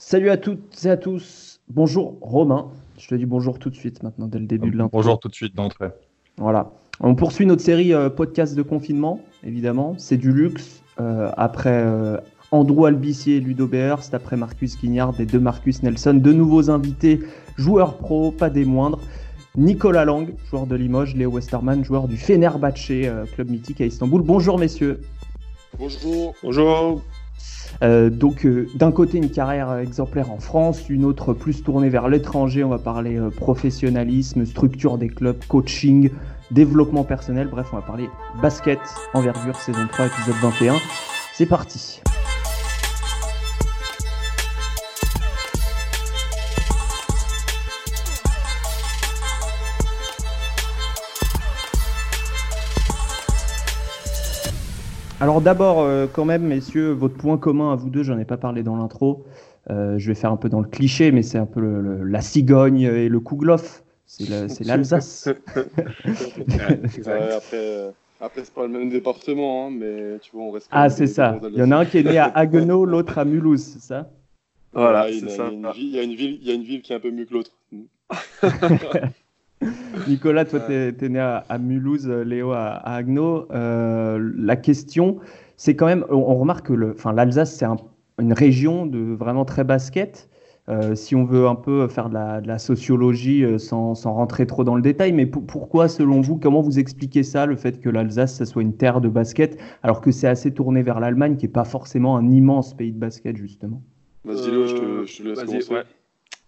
Salut à toutes et à tous. Bonjour Romain. Je te dis bonjour tout de suite maintenant dès le début de l'intro. Bonjour tout de suite d'entrée. Voilà. On poursuit notre série euh, podcast de confinement, évidemment. C'est du luxe. Euh, après euh, Andrew Albissier et Ludo Beerst, après Marcus Guignard et deux Marcus Nelson, deux nouveaux invités, joueurs pro, pas des moindres. Nicolas Lang, joueur de Limoges, Léo Westerman, joueur du Fenerbahçe, euh, club mythique à Istanbul. Bonjour messieurs. Bonjour. Bonjour. Euh, donc euh, d'un côté une carrière exemplaire en France, une autre plus tournée vers l'étranger, on va parler euh, professionnalisme, structure des clubs, coaching, développement personnel, bref on va parler basket, envergure, saison 3, épisode 21. C'est parti. Alors d'abord, euh, quand même, messieurs, votre point commun à vous deux, j'en ai pas parlé dans l'intro. Euh, je vais faire un peu dans le cliché, mais c'est un peu le- le- la cigogne et le kouglof. C'est la- c'est l'Alsace. Ouais, après, euh, après c'est pas le même département, hein, mais tu vois, on reste. ah, c'est ça. Il y en a un qui est né à Haguenau, l'autre à Mulhouse, c'est ça? Voilà, Voilà, il, c'est ça. il y a une ville- il y a une ville, il y a une ville qui est un peu mieux que l'autre. Nicolas, toi, t'es es né à, à Mulhouse, euh, Léo à, à Haguenau. Euh, la question, c'est quand même, on, on remarque que l'Alsace, c'est un- une région de vraiment très basket. Euh, si on veut un peu faire de la, de la sociologie euh, sans, sans rentrer trop dans le détail, mais pour- pourquoi, selon vous, comment vous expliquez ça, le fait que l'Alsace, ça soit une terre de basket, alors que c'est assez tourné vers l'Allemagne, qui n'est pas forcément un immense pays de basket, justement? Vas-y, Léo, je te, Euh, je te laisse vas-y, commencer. ouais.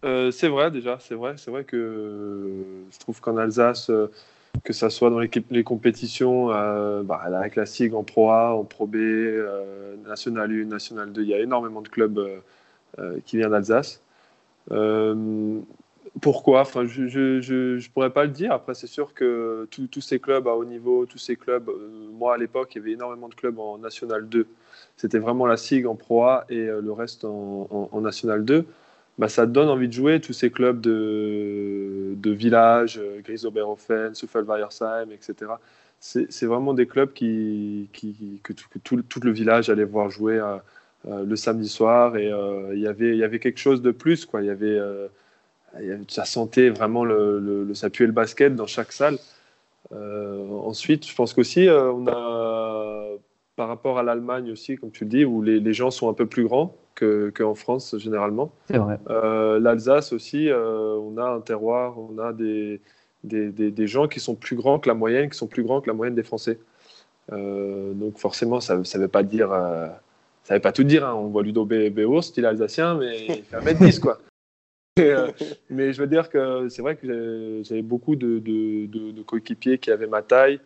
Euh, c'est vrai déjà, c'est vrai, c'est vrai que euh, je trouve qu'en Alsace, euh, que ça soit dans les, compétitions, bah, la classique en Pro A, en Pro B, National 1, National 2, il y a énormément de clubs qui viennent d'Alsace. Pourquoi? Enfin, je, je pourrais pas le dire. Après, c'est sûr que tous ces clubs à haut niveau, tous ces clubs, moi à l'époque, il y avait énormément de clubs en National 2. C'était vraiment la SIG en Pro A et le reste en National 2. Bah, ça donne envie de jouer tous ces clubs de, de village, euh, Grisoberhofen, Suffelweiersheim, etc. C'est vraiment des clubs qui, qui- que, tout- que tout, le village allait voir jouer euh, euh, le samedi soir. Et euh, il y avait- il y avait quelque chose de plus. Quoi. Y avait, euh, y avait- ça sentait vraiment le, le, le- le basket dans chaque salle. Ensuite, je pense qu'aussi, on a, par rapport à l'Allemagne aussi, comme tu le dis, où les, les gens sont un peu plus grands que- qu'en France généralement. C'est vrai. Euh, L'Alsace aussi, euh, on a un terroir, on a des, des, des- des gens qui sont plus grands que la moyenne, qui sont plus grands que la moyenne des Français. Euh, donc forcément, ça ne veut pas dire, euh, ça veut pas tout dire. hein. On voit Ludo il est alsacien, mais il fait 1m10 quoi. Et, euh, mais je veux dire que c'est vrai que j'avais beaucoup de, de- de- de coéquipiers qui avaient ma taille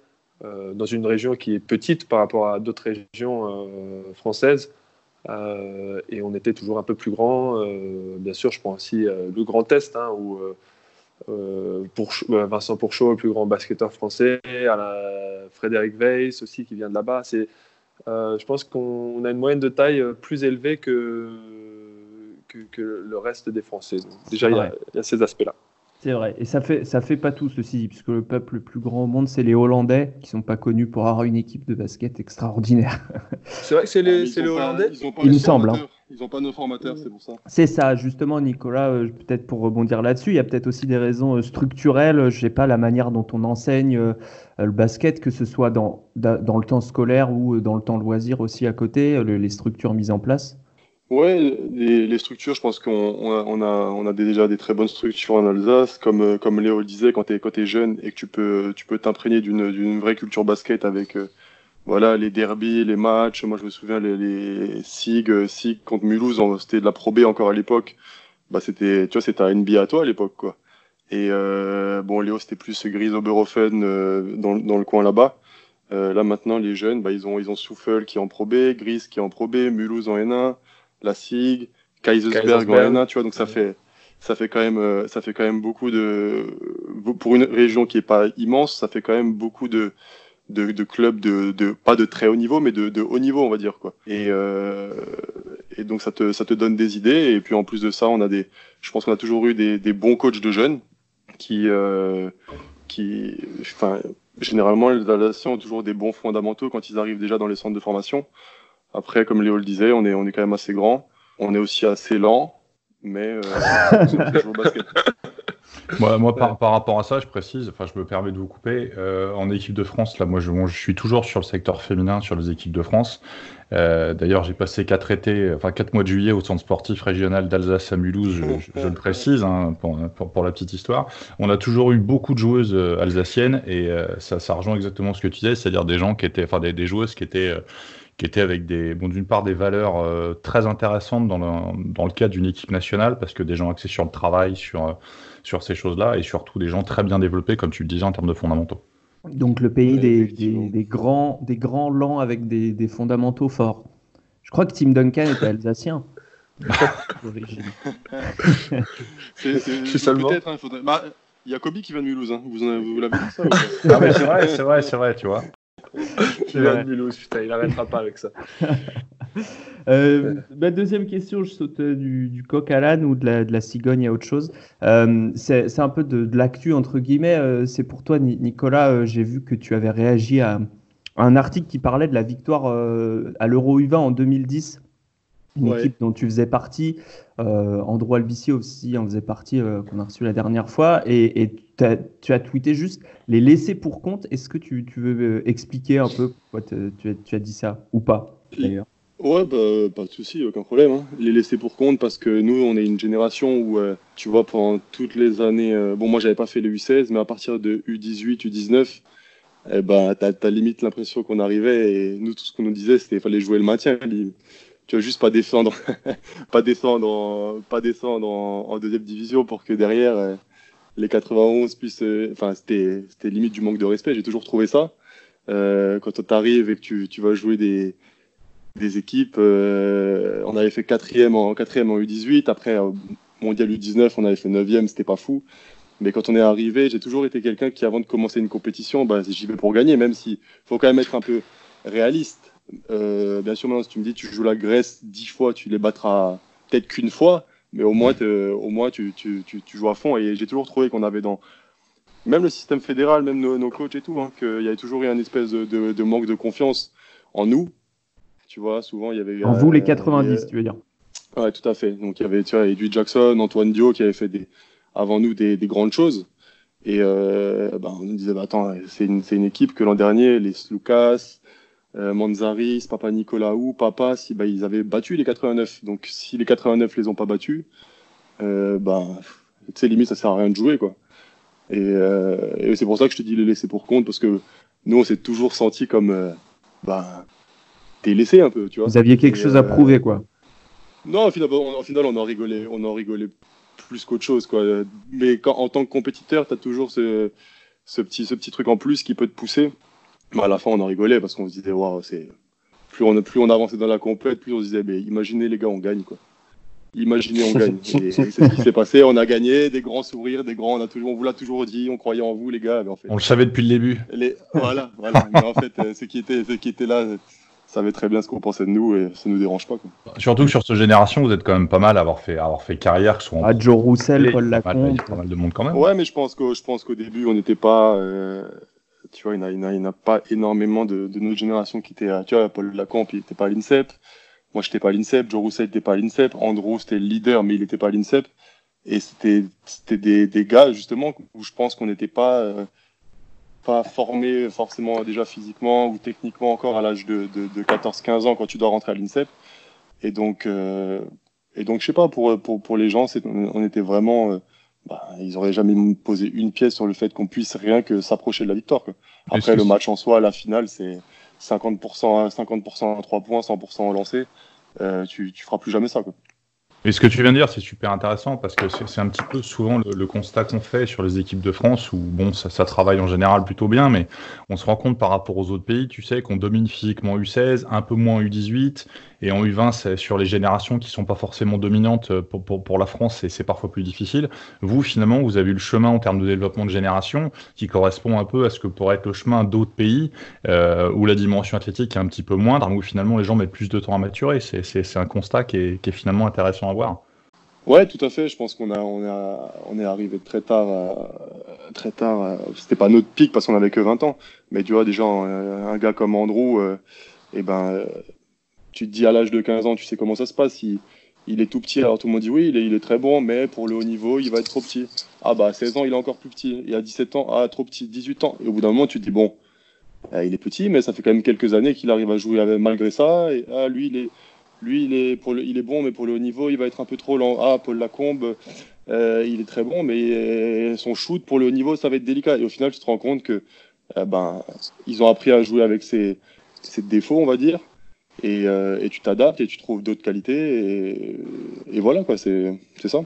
dans une région qui est petite par rapport à d'autres régions françaises. Euh, et on était toujours un peu plus grand. Euh, bien sûr, je prends aussi euh, le Grand Est, hein, où Vincent Pourchaud, le plus grand basketteur français, à la- Frédéric Weiss aussi qui vient de là-bas. C'est, je pense qu'on on a une moyenne de taille plus élevée que, que, que le reste des Français. Donc, déjà, Ouais. il y a ces aspects-là. C'est vrai, et ça fait ça fait pas tout ceci, puisque le peuple le plus grand au monde, c'est les Hollandais, qui sont pas connus pour avoir une équipe de basket extraordinaire. C'est vrai que c'est Ah, les, ont les pas- Hollandais Ils ont pas Il me semble, hein. Ils n'ont pas nos formateurs, c'est pour ça. C'est ça, justement, Nicolas, euh, peut-être pour rebondir là-dessus, il y a peut-être aussi des raisons euh, structurelles, euh, je sais pas, la manière dont on enseigne euh, le basket, que ce soit dans, da- dans le temps scolaire ou dans le temps loisir aussi à côté, le- les structures mises en place. Ouais, les, les structures, je pense qu'on on a, on a, déjà des très bonnes structures en Alsace. Comme, euh, comme Léo le disait, quand tu es, jeune et que tu peux tu peux t'imprégner d'une vraie culture basket avec euh, voilà, les derbies, les matchs. Moi, je me souviens, les, les SIG, euh, SIG contre Mulhouse, c'était de la Pro B encore à l'époque. Bah, c'était, tu vois, c'était un NBA à toi à l'époque, quoi. Et euh, bon, Léo, c'était plus Grise Oberhofen euh, dans, dans le coin là-bas. Là, maintenant, les jeunes, bah, ils ont, ils ont Souffle qui est en Pro B, Grise qui est en Pro B, Mulhouse en N1 la SIG, Kaisersberg en Kaisersberg. N1, tu vois, donc ça fait, ça fait quand même, euh, ça fait quand même beaucoup de, pour une région qui est pas immense, ça fait quand même beaucoup de, de, de clubs de, de, pas de très haut niveau, mais de, de haut niveau, on va dire, quoi. Et, euh, et donc ça te, ça te donne des idées, et puis en plus de ça, on a des, je pense qu'on a toujours eu des, des bons coachs de jeunes qui, euh, qui, enfin, généralement, les Alsaciens ont toujours des bons fondamentaux quand ils arrivent déjà dans les centres de formation. Après, comme Léo le disait, on est, on est quand même assez grand. On est aussi assez lent. mais je joue au basket. Moi, moi par, par, rapport à ça, je précise, enfin, je me permets de vous couper. Euh, en équipe de France, là, moi, je, je, suis toujours sur le secteur féminin, sur les équipes de France. Euh, D'ailleurs, j'ai passé quatre étés, enfin quatre mois de juillet au centre sportif régional d'Alsace à Mulhouse, je, je, le précise hein, pour, pour, pour, la petite histoire. On a toujours eu beaucoup de joueuses euh, alsaciennes et euh, ça, ça rejoint exactement ce que tu disais, c'est-à-dire des gens qui étaient, enfin des, des joueuses qui étaient qui étaient avec des, bon, d'une part des valeurs euh, très intéressantes dans le, dans le cadre d'une équipe nationale, parce que des gens axés sur le travail, sur, sur ces choses-là, et surtout des gens très bien développés, comme tu le disais, en termes de fondamentaux. Donc le pays des, des, des, grands, des grands lents avec des, des fondamentaux forts. Je crois que Tim Duncan était alsacien. c'est seulement. Peut-être, hein, faudrait... bah, il y a Kobe qui vient de Mulhouse, hein. vous, vous l'avez dit ça ah, C'est vrai, c'est vrai, c'est vrai, tu vois. Mulhouse, putain, il n'arrêtera pas avec ça. euh, deuxième question, je saute du, du coq à l'âne ou de la, de la, cigogne à autre chose. Euh, c'est un peu de, de l'actu, entre guillemets. Euh, c'est pour toi, Nicolas, j'ai vu que tu avais réagi à, un article qui parlait de la victoire à l'Euro U20 en 2010 une ouais. équipe dont tu faisais partie. Euh, Andrew Albici aussi en faisait partie, euh, qu'on a reçu la dernière fois. Et, et as, tu as tweeté juste les laisser pour compte. Est-ce que tu, tu, veux expliquer un peu pourquoi tu as, tu as dit ça ou pas d'ailleurs? Ouais, bah, pas de souci, aucun problème. Hein. Les laisser pour compte parce que nous, on est une génération où, euh, tu vois, pendant toutes les années, euh, bon, moi, j'avais pas fait le U16, mais à partir de U18, U19, eh ben, t'as as limite l'impression qu'on arrivait et nous, tout ce qu'on nous disait, c'était qu'il fallait jouer le maintien tu vas juste pas descendre, pas descendre, en, pas descendre en, deuxième division pour que derrière euh, les 91 puissent. Euh, enfin, c'était, c'était limite du manque de respect. J'ai toujours trouvé ça. Euh, quand tu arrives et que tu, tu vas jouer des, des équipes, euh, on avait fait quatrième en quatrième en U18. Après mondial U19, on avait fait neuvième. C'était pas fou. Mais quand on est arrivé, j'ai toujours été quelqu'un qui, avant de commencer une compétition, bah, j'y vais pour gagner, même si faut quand même être un peu réaliste euh, bien sûr, maintenant, si tu me dis tu joues la Grèce dix fois, tu les battras peut-être qu'une fois, mais au moins, au moins tu, tu, tu, tu, joues à fond. Et j'ai toujours trouvé qu'on avait dans même le système fédéral, même nos, nos coachs et tout, hein, qu'il y avait toujours eu un espèce de, de, de, manque de confiance en nous. Tu vois, souvent il y avait. En euh, vous les 90, tu veux dire? Ouais, tout à fait. Donc il y avait, tu vois, Jackson, Antoine Dio qui avait fait des, avant nous des, des grandes choses. Et euh, ben, on nous disait, bah, attends, c'est une, une équipe que l'an dernier, les Lucas, euh, Manzaris, Papa Nicolaou, Papa, si bah, ils avaient battu les 89. Donc si les 89 les ont pas battus, euh, bah, tu sais, limite, ça sert à rien de jouer, quoi. Et, euh, et c'est pour ça que je te dis les laisser pour compte, parce que nous, on s'est toujours senti comme, euh, bah, t'es laissé un peu, tu vois. Vous aviez quelque et, chose à prouver, quoi. Non, au final, on, au final, on en rigolait, on en rigolait plus qu'autre chose, quoi. Mais quand, en tant que compétiteur, t'as toujours ce, ce petit, ce petit truc en plus qui peut te pousser à la fin, on en rigolait parce qu'on se disait, waouh, c'est plus on, plus on avançait dans la complète, plus on se disait, mais imaginez les gars, on gagne quoi. Imaginez, on gagne. Et, c'est ce qui s'est passé. On a gagné, des grands sourires, des grands. On a toujours, on vous l'a toujours dit, on croyait en vous, les gars. Mais en fait, on le savait depuis le début. Les, voilà, voilà. mais en fait, euh, ceux qui étaient, ceux qui étaient là savaient très bien ce qu'on pensait de nous et ça nous dérange pas. Quoi. Surtout que sur cette génération, vous êtes quand même pas mal à avoir fait, à avoir fait carrière. Que soit en... ah, Joe Roussel, Paul Lacombe. Pas mal de monde quand même. Ouais, mais je pense qu'au, je pense qu'au début, on n'était pas. Euh, tu vois, il n'y a, a, pas énormément de, notre génération qui était, tu vois, Paul Lacampe, il n'était pas à l'INSEP. Moi, je n'étais pas à l'INSEP. Joe Roussel n'était pas à l'INSEP. Andrew, c'était le leader, mais il n'était pas à l'INSEP. Et c'était, des, des, gars, justement, où je pense qu'on n'était pas, euh, pas formés forcément déjà physiquement ou techniquement encore à l'âge de, de, de 14-15 ans quand tu dois rentrer à l'INSEP. Et donc, euh, et donc, je sais pas, pour, pour, pour les gens, on était vraiment, euh, bah, ils auraient jamais posé une pièce sur le fait qu'on puisse rien que s'approcher de la victoire. Quoi. Après, le match en soi, la finale, c'est 50%, 50% à 3 points, 100% en lancé. Euh, tu, tu feras plus jamais ça. Quoi. Et ce que tu viens de dire, c'est super intéressant parce que c'est un petit peu souvent le, le constat qu'on fait sur les équipes de France où bon, ça, ça, travaille en général plutôt bien, mais on se rend compte par rapport aux autres pays, tu sais, qu'on domine physiquement U16, un peu moins U18, et en U20, c'est sur les générations qui sont pas forcément dominantes pour, pour, pour la France, c'est parfois plus difficile. Vous, finalement, vous avez eu le chemin en termes de développement de génération qui correspond un peu à ce que pourrait être le chemin d'autres pays euh, où la dimension athlétique est un petit peu moindre, où finalement les gens mettent plus de temps à maturer. C'est un constat qui est, qui est finalement intéressant à voir. Ouais, tout à fait. Je pense qu'on a, on est arrivé très tard, euh, très tard. Euh, C'était pas notre pic parce qu'on avait que 20 ans, mais tu vois déjà un, gars comme Andrew, euh, et ben, tu te dis à l'âge de 15 ans, tu sais comment ça se passe. Il, est tout petit. Alors tout le monde dit oui, il est, très bon, mais pour le haut niveau, il va être trop petit. Ah bah à 16 ans, il est encore plus petit. Et à 17 ans, ah trop petit, 18 ans. Et au bout d'un moment, tu te dis bon, euh, il est petit, mais ça fait quand même quelques années qu'il arrive à jouer malgré ça. Et ah, lui, il est, lui, il est, pour le, il est bon, mais pour le haut niveau, il va être un peu trop lent. Ah, Paul Lacombe, euh, il est très bon, mais euh, son shoot pour le haut niveau, ça va être délicat. Et au final, tu te rends compte que ben, ils ont appris à jouer avec ses défauts, on va dire. Et, et tu t'adaptes et tu trouves d'autres qualités. Et, et voilà, quoi, c'est ça.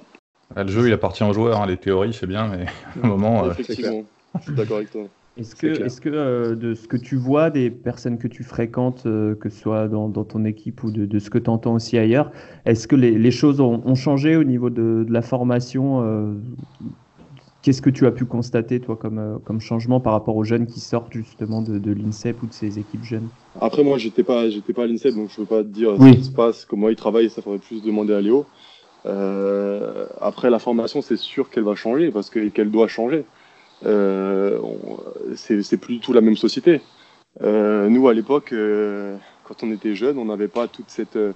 Le jeu, il appartient aux joueurs. Hein. Les théories, c'est bien, mais au moment. Effectivement, je suis d'accord avec toi. Est-ce que, est que euh, de ce que tu vois des personnes que tu fréquentes, euh, que ce soit dans, ton équipe ou de, ce que tu entends aussi ailleurs, est-ce que les, choses ont, changé au niveau de, la formation euh, Qu'est-ce que tu as pu constater, toi, comme, comme changement par rapport aux jeunes qui sortent justement de, l'INSEP ou de ces équipes jeunes? Après, moi, j'étais pas, j'étais pas à l'INSEP, donc je ne peux pas te dire ce qui se passe, comment ils travaillent, ça faudrait plus demander à Léo. après, la formation, c'est sûr qu'elle va changer parce qu'elle doit changer euh, c'est plus du tout la même société. Euh, nous, à l'époque, euh, quand on était jeunes, on n'avait pas toute cette euh,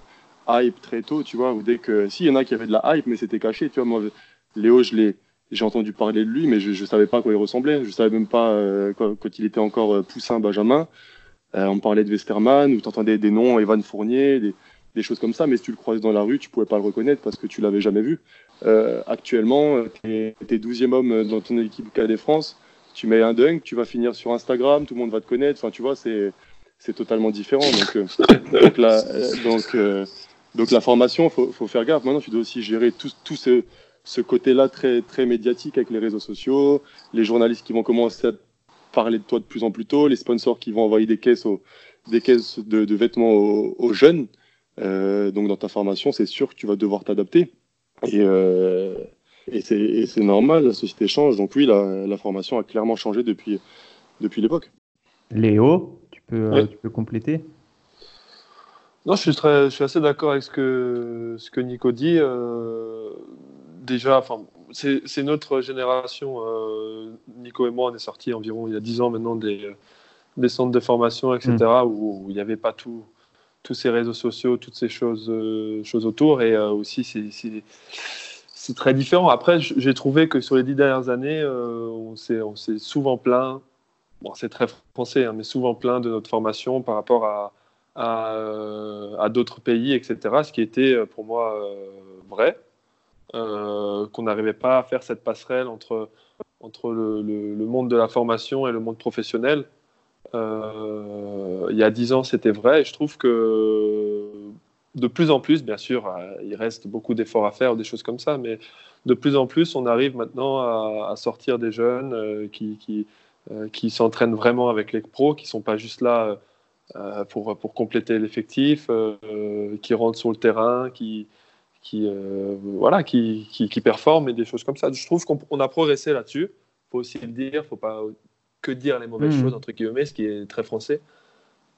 hype très tôt, tu vois, ou dès que, si, il y en a qui avaient de la hype, mais c'était caché, tu vois, moi, Léo, je l'ai, j'ai entendu parler de lui, mais je ne savais pas à quoi il ressemblait. Je savais même pas euh, quand, quand, il était encore poussin Benjamin. on me parlait de Westerman, ou tu entendais des noms, Evan Fournier, des, des, choses comme ça, mais si tu le croisais dans la rue, tu pouvais pas le reconnaître parce que tu l'avais jamais vu. Euh, actuellement, tu es, 12e homme dans ton équipe KD France, tu mets un dunk, tu vas finir sur Instagram, tout le monde va te connaître. Enfin, tu vois, c'est c'est totalement différent. Donc, euh, donc, la, euh, donc, donc la formation, faut, faut faire gaffe. Maintenant, tu dois aussi gérer tout, tout ce, ce côté-là très, très médiatique avec les réseaux sociaux, les journalistes qui vont commencer à parler de toi de plus en plus tôt, les sponsors qui vont envoyer des caisses, des caisses de, de vêtements aux, aux jeunes. Euh, donc dans ta formation, c'est sûr que tu vas devoir t'adapter. Et, euh, et c'est normal, la société change. Donc oui, la, la formation a clairement changé depuis, depuis l'époque. Léo, tu peux, tu peux compléter? Non, je suis, très, je suis assez d'accord avec ce que, ce que Nico dit. Euh, déjà, enfin, c'est notre génération. Euh, Nico et moi, on est sortis environ il y a 10 ans maintenant des, des centres de formation, etc., mm. où, où il n'y avait pas tout tous ces réseaux sociaux, toutes ces choses, euh, choses autour. Et euh, aussi, c'est très différent. Après, j'ai trouvé que sur les dix dernières années, euh, on s'est souvent plaint, bon, c'est très français, hein, mais souvent plaint de notre formation par rapport à, à, d'autres pays, etc. Ce qui était pour moi vrai, qu'on n'arrivait pas à faire cette passerelle entre, entre le, monde de la formation et le monde professionnel. Euh, il y a dix ans, c'était vrai. Je trouve que de plus en plus, bien sûr, euh, il reste beaucoup d'efforts à faire, des choses comme ça, mais de plus en plus, on arrive maintenant à, sortir des jeunes euh, qui, qui, qui s'entraînent vraiment avec les pros, qui ne sont pas juste là pour, pour compléter l'effectif, qui rentrent sur le terrain, qui, qui, voilà, qui, qui, qui, performent et des choses comme ça. Je trouve qu'on a progressé là-dessus. Il faut aussi le dire, il ne faut pas que dire les mauvaises hmm. choses, entre guillemets, ce qui est très français.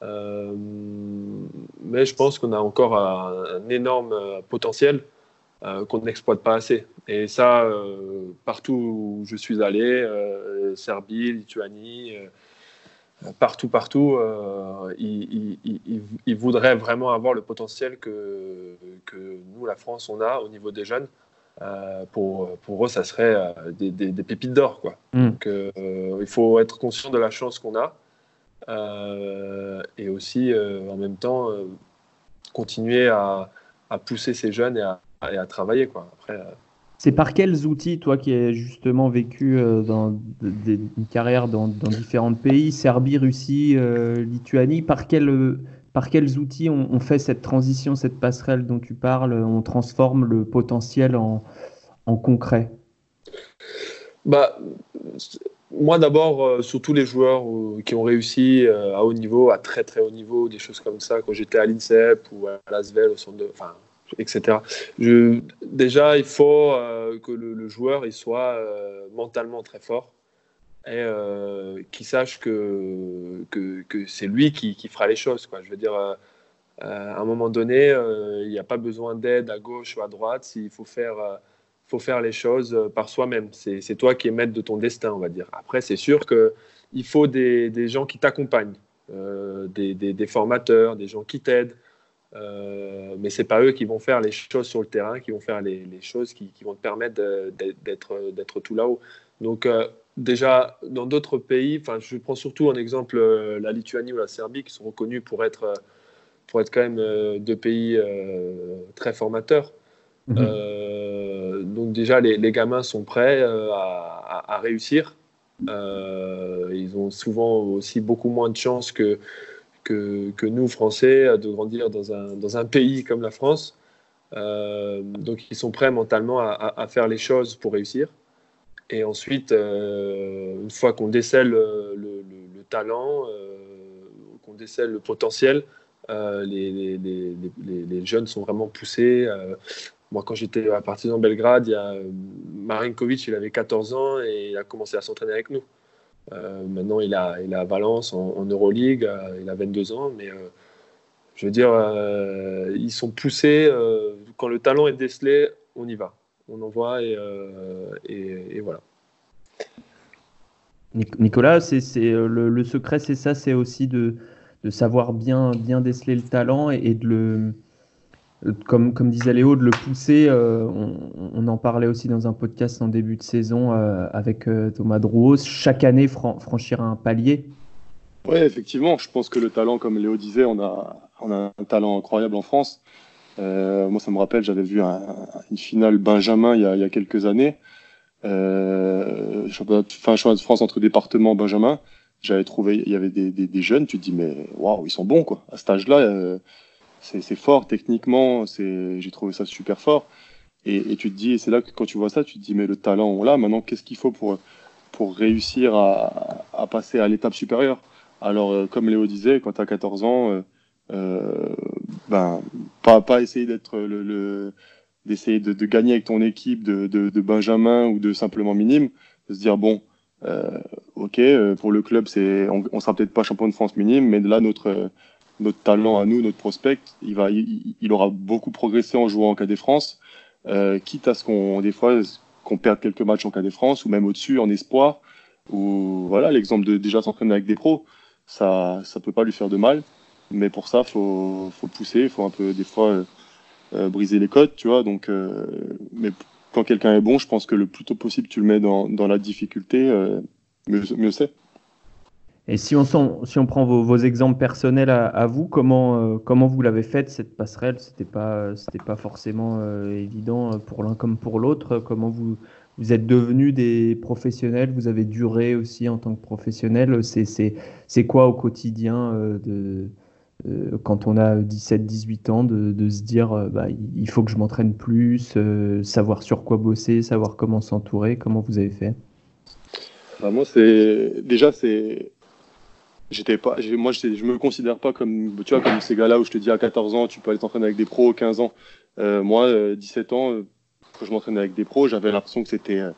Euh, mais je pense qu'on a encore un, énorme euh, potentiel euh, qu'on n'exploite pas assez. Et ça, partout où je suis allé, Serbie, Lituanie, partout, partout, ils, ils, voudraient vraiment avoir le potentiel que, que nous, la France, on a au niveau des jeunes. Euh, pour, pour eux, ça serait euh, des, des, pépites d'or. Quoi. Mm. Donc, euh, il faut être conscient de la chance qu'on a et aussi, en même temps, continuer à, à, pousser ces jeunes et à, et à travailler. Quoi. Après, c'est par quels outils, toi qui as justement vécu dans des, une carrière dans, différents pays, Serbie, Russie, Lituanie, par par quels outils on, fait cette transition, cette passerelle dont tu parles On transforme le potentiel en, concret? Bah, Moi d'abord, euh, sur tous les joueurs euh, qui ont réussi euh, à haut niveau, à très très haut niveau, des choses comme ça, quand j'étais à l'INSEP ou à l'ASVEL, au centre de, enfin, etc. Déjà, il faut que le, joueur il soit mentalement très fort et euh, qui sache que, que, c'est lui qui, qui, fera les choses. Quoi. Je veux dire, euh, à un moment donné, euh, il n'y a pas besoin d'aide à gauche ou à droite. Il faut faire, faut faire les choses par soi-même. C'est toi qui es maître de ton destin, on va dire. Après, c'est sûr qu'il faut des, des, gens qui t'accompagnent, des, des, formateurs, des gens qui t'aident. Euh, mais c'est pas eux qui vont faire les choses sur le terrain, qui vont faire les, choses qui, vont te permettre d'être tout là-haut. Donc euh, déjà, dans d'autres pays, je prends surtout en exemple euh, la Lituanie ou la Serbie, qui sont reconnus pour être, pour être quand même deux pays très formateurs. Mhm. donc déjà, les, gamins sont prêts à, réussir. ils ont souvent aussi beaucoup moins de chances que, que, nous, Français, de grandir dans un, dans un, pays comme la France. Euh, donc, ils sont prêts mentalement à, faire les choses pour réussir. Et ensuite, euh, une fois qu'on décèle le, le, talent, euh, qu'on décèle le potentiel, les, les, les, les, jeunes sont vraiment poussés. moi, quand j'étais à Partizan Belgrade, il y a Marinkovic, il avait 14 ans et il a commencé à s'entraîner avec nous. Euh, maintenant, il a, il a Valence en, Euroleague, euh, il a 22 ans, mais euh, je veux dire, ils sont poussés. quand le talent est décelé, on y va. On envoie et, et, voilà. Nicolas, c'est, le, le, secret, c'est ça, c'est aussi de, de, savoir bien, bien déceler le talent et de le, comme, disait Léo, de le pousser. Euh, on, en parlait aussi dans un podcast en début de saison euh, avec euh, Thomas Drouos. Chaque année, franchir un palier. Oui, effectivement. Je pense que le talent, comme Léo disait, on a, un talent incroyable en France. moi, ça me rappelle, j'avais vu une finale Benjamin il y a, il y a quelques années. Fin championnat de France entre départements Benjamin. J'avais trouvé, il y avait des, des, des, jeunes, tu te dis, mais waouh, ils sont bons, quoi. À cet âge-là, c'est fort techniquement, j'ai trouvé ça super fort. Et, tu te dis, c'est là que quand tu vois ça, tu te dis, mais le talent, on l'a. Maintenant, qu'est-ce qu'il faut pour, réussir à, passer à l'étape supérieure? Alors, euh, comme Léo disait, quand tu as 14 ans, euh, euh, ben, pas, essayer d'être le, d'essayer de, de, gagner avec ton équipe de, de, de, Benjamin ou de simplement minime, de se dire, bon, ok, pour le club, on, on sera peut-être pas champion de France minime, mais là, notre notre talent à nous, notre prospect, il, va, il, aura beaucoup progressé en jouant en KD France, euh, quitte à ce qu'on, des fois, qu'on perde quelques matchs en KD France ou même au-dessus en espoir. Ou voilà, l'exemple de déjà s'entraîner avec des pros, ça, ça peut pas lui faire de mal. Mais pour ça, faut, faut pousser, faut un peu des fois euh, euh, briser les codes, tu vois. Donc, euh, mais quand quelqu'un est bon, je pense que le plus tôt possible, tu le mets dans, dans la difficulté, mieux, mieux c'est. Et si on, prend vos, exemples personnels à, vous, comment, euh, comment vous l'avez faite cette passerelle? C'était pas, pas forcément euh, évident pour l'un comme pour l'autre. Comment vous, êtes devenus des professionnels? Vous avez duré aussi en tant que professionnel. C'est, quoi au quotidien euh, quand on a 17-18 ans de, de, se dire bah, il faut que je m'entraîne plus, savoir sur quoi bosser, savoir comment s'entourer? Comment vous avez fait? Bah, moi, c'est déjà c'est j'étais pas moi je, me considère pas comme tu vois comme ces gars là où je te dis à 14 ans tu peux aller t'entraîner avec des pros 15 ans. Euh, moi 17 euh, ans euh, quand je m'entraînais avec des pros j'avais l'impression que c'était euh,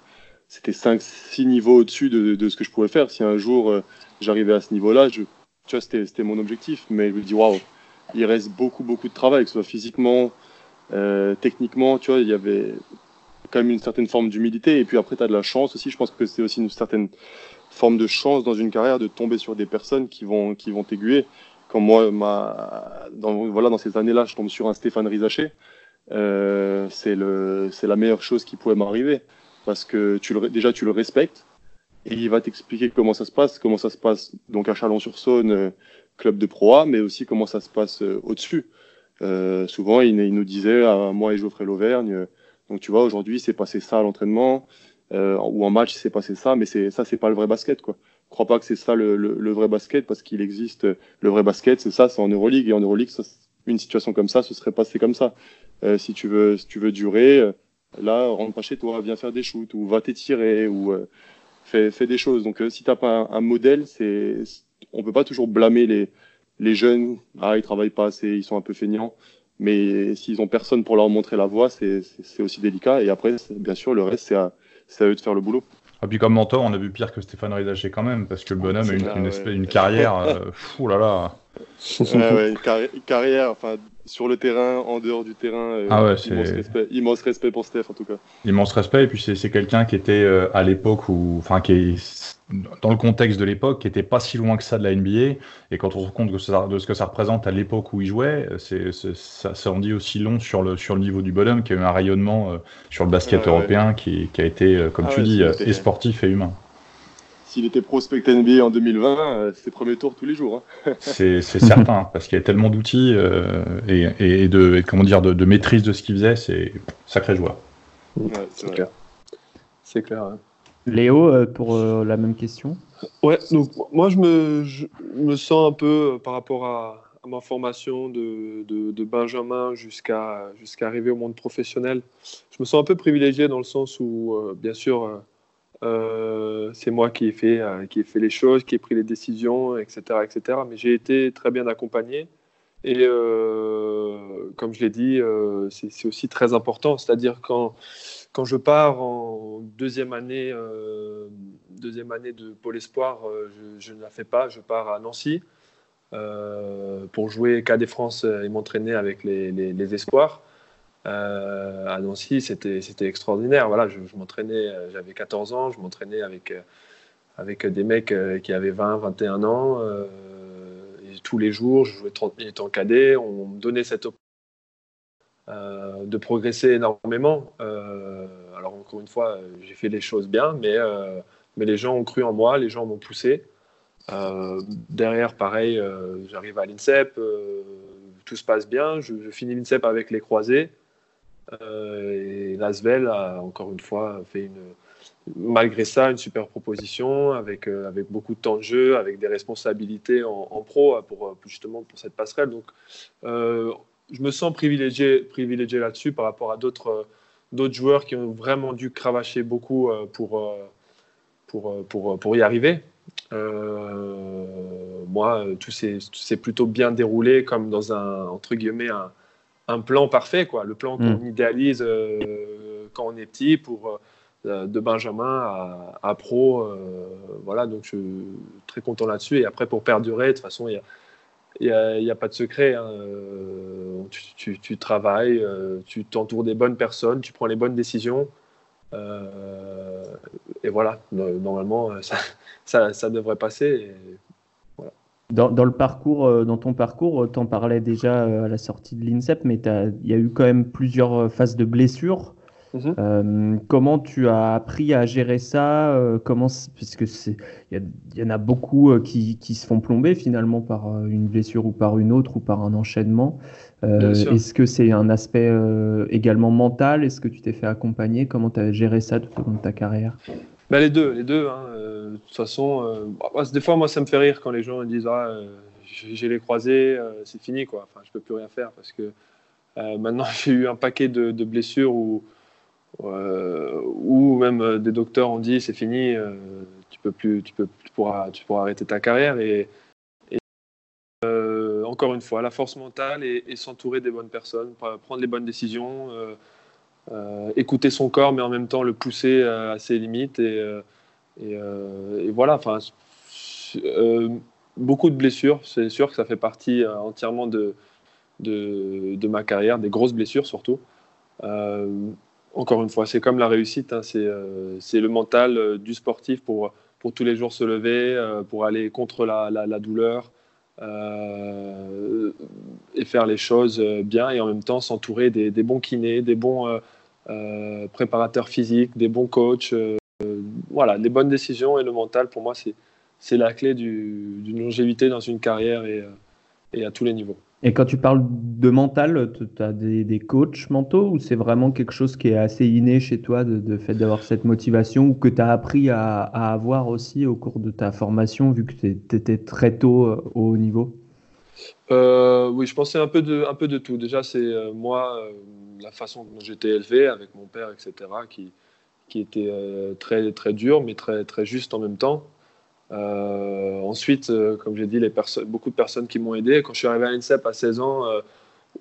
c'était 5 6 niveaux au-dessus de, ce que je pouvais faire. Si un jour j'arrivais à ce niveau là je tu vois c'était c'était mon objectif. Mais je me dis waouh il reste beaucoup beaucoup de travail que ce soit physiquement techniquement tu vois il y avait quand même une certaine forme d'humilité. Et puis après tu as de la chance aussi. Je pense que c'est aussi une certaine forme de chance dans une carrière de tomber sur des personnes qui vont qui vont t'aiguiller. Comme moi, ma, dans, voilà, dans ces années-là, je tombe sur un Stéphane Rizaché. Euh, c'est le c'est la meilleure chose qui pouvait m'arriver parce que tu le, déjà tu le respectes et il va t'expliquer comment ça se passe, comment ça se passe donc à Chalon-sur-Saône, euh, club de Pro A, mais aussi comment ça se passe euh, au-dessus. Souvent, il, nous disait à moi et Geoffrey Lauvergne, donc tu vois, aujourd'hui, c'est passé ça à l'entraînement, euh, ou en match c'est passé ça, mais c'est ça c'est pas le vrai basket quoi. Je crois pas que c'est ça le, le, vrai basket parce qu'il existe le vrai basket, c'est ça, c'est en Euroleague et en Euroleague ça, une situation comme ça, ce serait passé comme ça. Euh, si tu veux si tu veux durer, euh, là rentre pas chez toi, viens faire des shoots ou va t'étirer ou euh, fais, fais des choses. Donc si t'as pas un, un modèle, c'est on peut pas toujours blâmer les les jeunes, ah ils travaillent pas assez, ils sont un peu feignants. Mais s'ils ont personne pour leur montrer la voie, c'est aussi délicat. Et après, bien sûr, le reste, c'est à, c'est à eux de faire le boulot. Et ah, puis comme mentor, on a vu pire que Stéphane Rizaché quand même, parce que le bonhomme a une, une, espèce, une carrière, euh, fou là là. ouais, une, carrière, enfin, sur le terrain, en dehors du terrain. Ah ouais, immense, respect, immense respect pour Steph en tout cas. Immense respect, et puis c'est quelqu'un qui était à l'époque où, enfin, qui est dans le contexte de l'époque, qui était pas si loin que ça de la NBA. Et quand on se rend compte de ce que ça représente à l'époque où il jouait, c'est, ça, ça, en dit aussi long sur le, sur le niveau du bonhomme, qui a eu un rayonnement euh, sur le basket européen Qui, qui, a été, euh, comme ah tu dis, euh, et sportif et humain. S'il était prospect NBA en 2020, c'est premier tour tous les jours. Hein. c'est, certain, parce qu'il y a tellement d'outils et, et, de, comment dire, de, maîtrise de ce qu'il faisait, c'est sacré joie. c'est, clair. C'est clair. Léo, euh, pour euh, la même question. Ouais, donc moi je me, me sens un peu euh, par rapport à, ma formation de, de, Benjamin jusqu'à jusqu'à arriver au monde professionnel. Je me sens un peu privilégié dans le sens où, bien sûr, c'est moi qui ai, fait, qui ai fait les choses, qui ai pris les décisions, etc. etc. mais j'ai été très bien accompagné. Et comme je l'ai dit, c'est aussi très important. C'est-à-dire quand quand je pars en deuxième année, euh, deuxième année de Pôle Espoir, euh, je, ne la fais pas. Je pars à Nancy euh, pour jouer KD France et m'entraîner avec les, Espoirs. À Nancy, c'était extraordinaire. Voilà, je, m'entraînais, j'avais 14 ans, je m'entraînais avec, avec des mecs qui avaient 20, 21 ans. tous les jours, je jouais 30 minutes en cadet. On me donnait cette euh, de progresser énormément. Euh, alors encore une fois, j'ai fait les choses bien, mais, euh, mais les gens ont cru en moi, les gens m'ont poussé. derrière, pareil, j'arrive à l'INSEP, tout se passe bien, je, finis l'INSEP avec les croisés. Et Lasvel a encore une fois fait une, malgré ça une super proposition avec, avec beaucoup de temps de jeu, avec des responsabilités en, pro pour, justement pour cette passerelle. Donc je me sens privilégié, privilégié là-dessus par rapport à d'autres joueurs qui ont vraiment dû cravacher beaucoup euh, pour, euh, pour, euh, pour, pour y arriver. moi, tout s'est plutôt bien déroulé comme dans un, entre guillemets, un, un plan parfait, quoi. le plan qu'on mm. idéalise quand on est petit pour de Benjamin à, à pro. voilà, donc je suis très content là-dessus. Et après, pour perdurer, de toute façon, il y a il n'y a, pas de secret. Hein. Euh, tu, travailles, euh, tu t'entoures des bonnes personnes, tu prends les bonnes décisions. Euh, et voilà, normalement, ça, ça, devrait passer. Dans, dans, le parcours, dans ton parcours, tu en parlais déjà à la sortie de l'INSEP, mais il y a eu quand même plusieurs phases de blessures. Mhm. Euh, comment tu as appris à gérer ça euh, Comment, puisque c'est, il y, en a beaucoup euh, qui, qui, se font plomber finalement par une blessure ou par une autre ou par un enchaînement. est-ce que c'est un aspect également mental? Est-ce que tu t'es fait accompagner? Comment tu as géré ça tout au long de ta carrière? Ben les deux, les deux. Hein. de toute façon, des fois, moi, ça me fait rire quand les gens disent ah, j'ai les croisés, c'est fini, quoi. Enfin, je peux plus rien faire parce que maintenant, j'ai eu un paquet de, blessures où euh, même euh, des docteurs ont dit c'est fini, euh, tu peux plus, tu peux, tu pourras, tu pourras arrêter ta carrière et, encore une fois, la force mentale et, s'entourer des bonnes personnes, prendre les bonnes décisions, écouter son corps, mais en même temps le pousser à ses limites. Et, et, voilà, enfin, beaucoup de blessures, c'est sûr que ça fait partie entièrement de, de, ma carrière, des grosses blessures surtout encore une fois, c'est comme la réussite, hein, euh, c'est le mental euh, du sportif pour, pour tous les jours se lever, euh, pour aller contre la, la, douleur et faire les choses bien et en même temps s'entourer des, bons kinés, des bons préparateurs physiques, des bons coachs. voilà, les bonnes décisions et le mental, pour moi, c'est la clé d'une longévité dans une carrière et, et à tous les niveaux. Et quand tu parles de mental, tu as des, coachs mentaux ou c'est vraiment quelque chose qui est assez inné chez toi de, fait d'avoir cette motivation ou que tu as appris à, avoir aussi au cours de ta formation vu que tu étais très tôt euh, au haut niveau? Euh, Oui, je pensais un peu de, un peu de tout. Déjà, c'est euh, moi, la façon dont j'étais élevé avec mon père, etc., qui, qui était très, très dur mais très, très juste en même temps. Euh, ensuite, euh, comme j'ai dit, les beaucoup de personnes qui m'ont aidé. Quand je suis arrivé à l'INSEP à 16 ans, euh,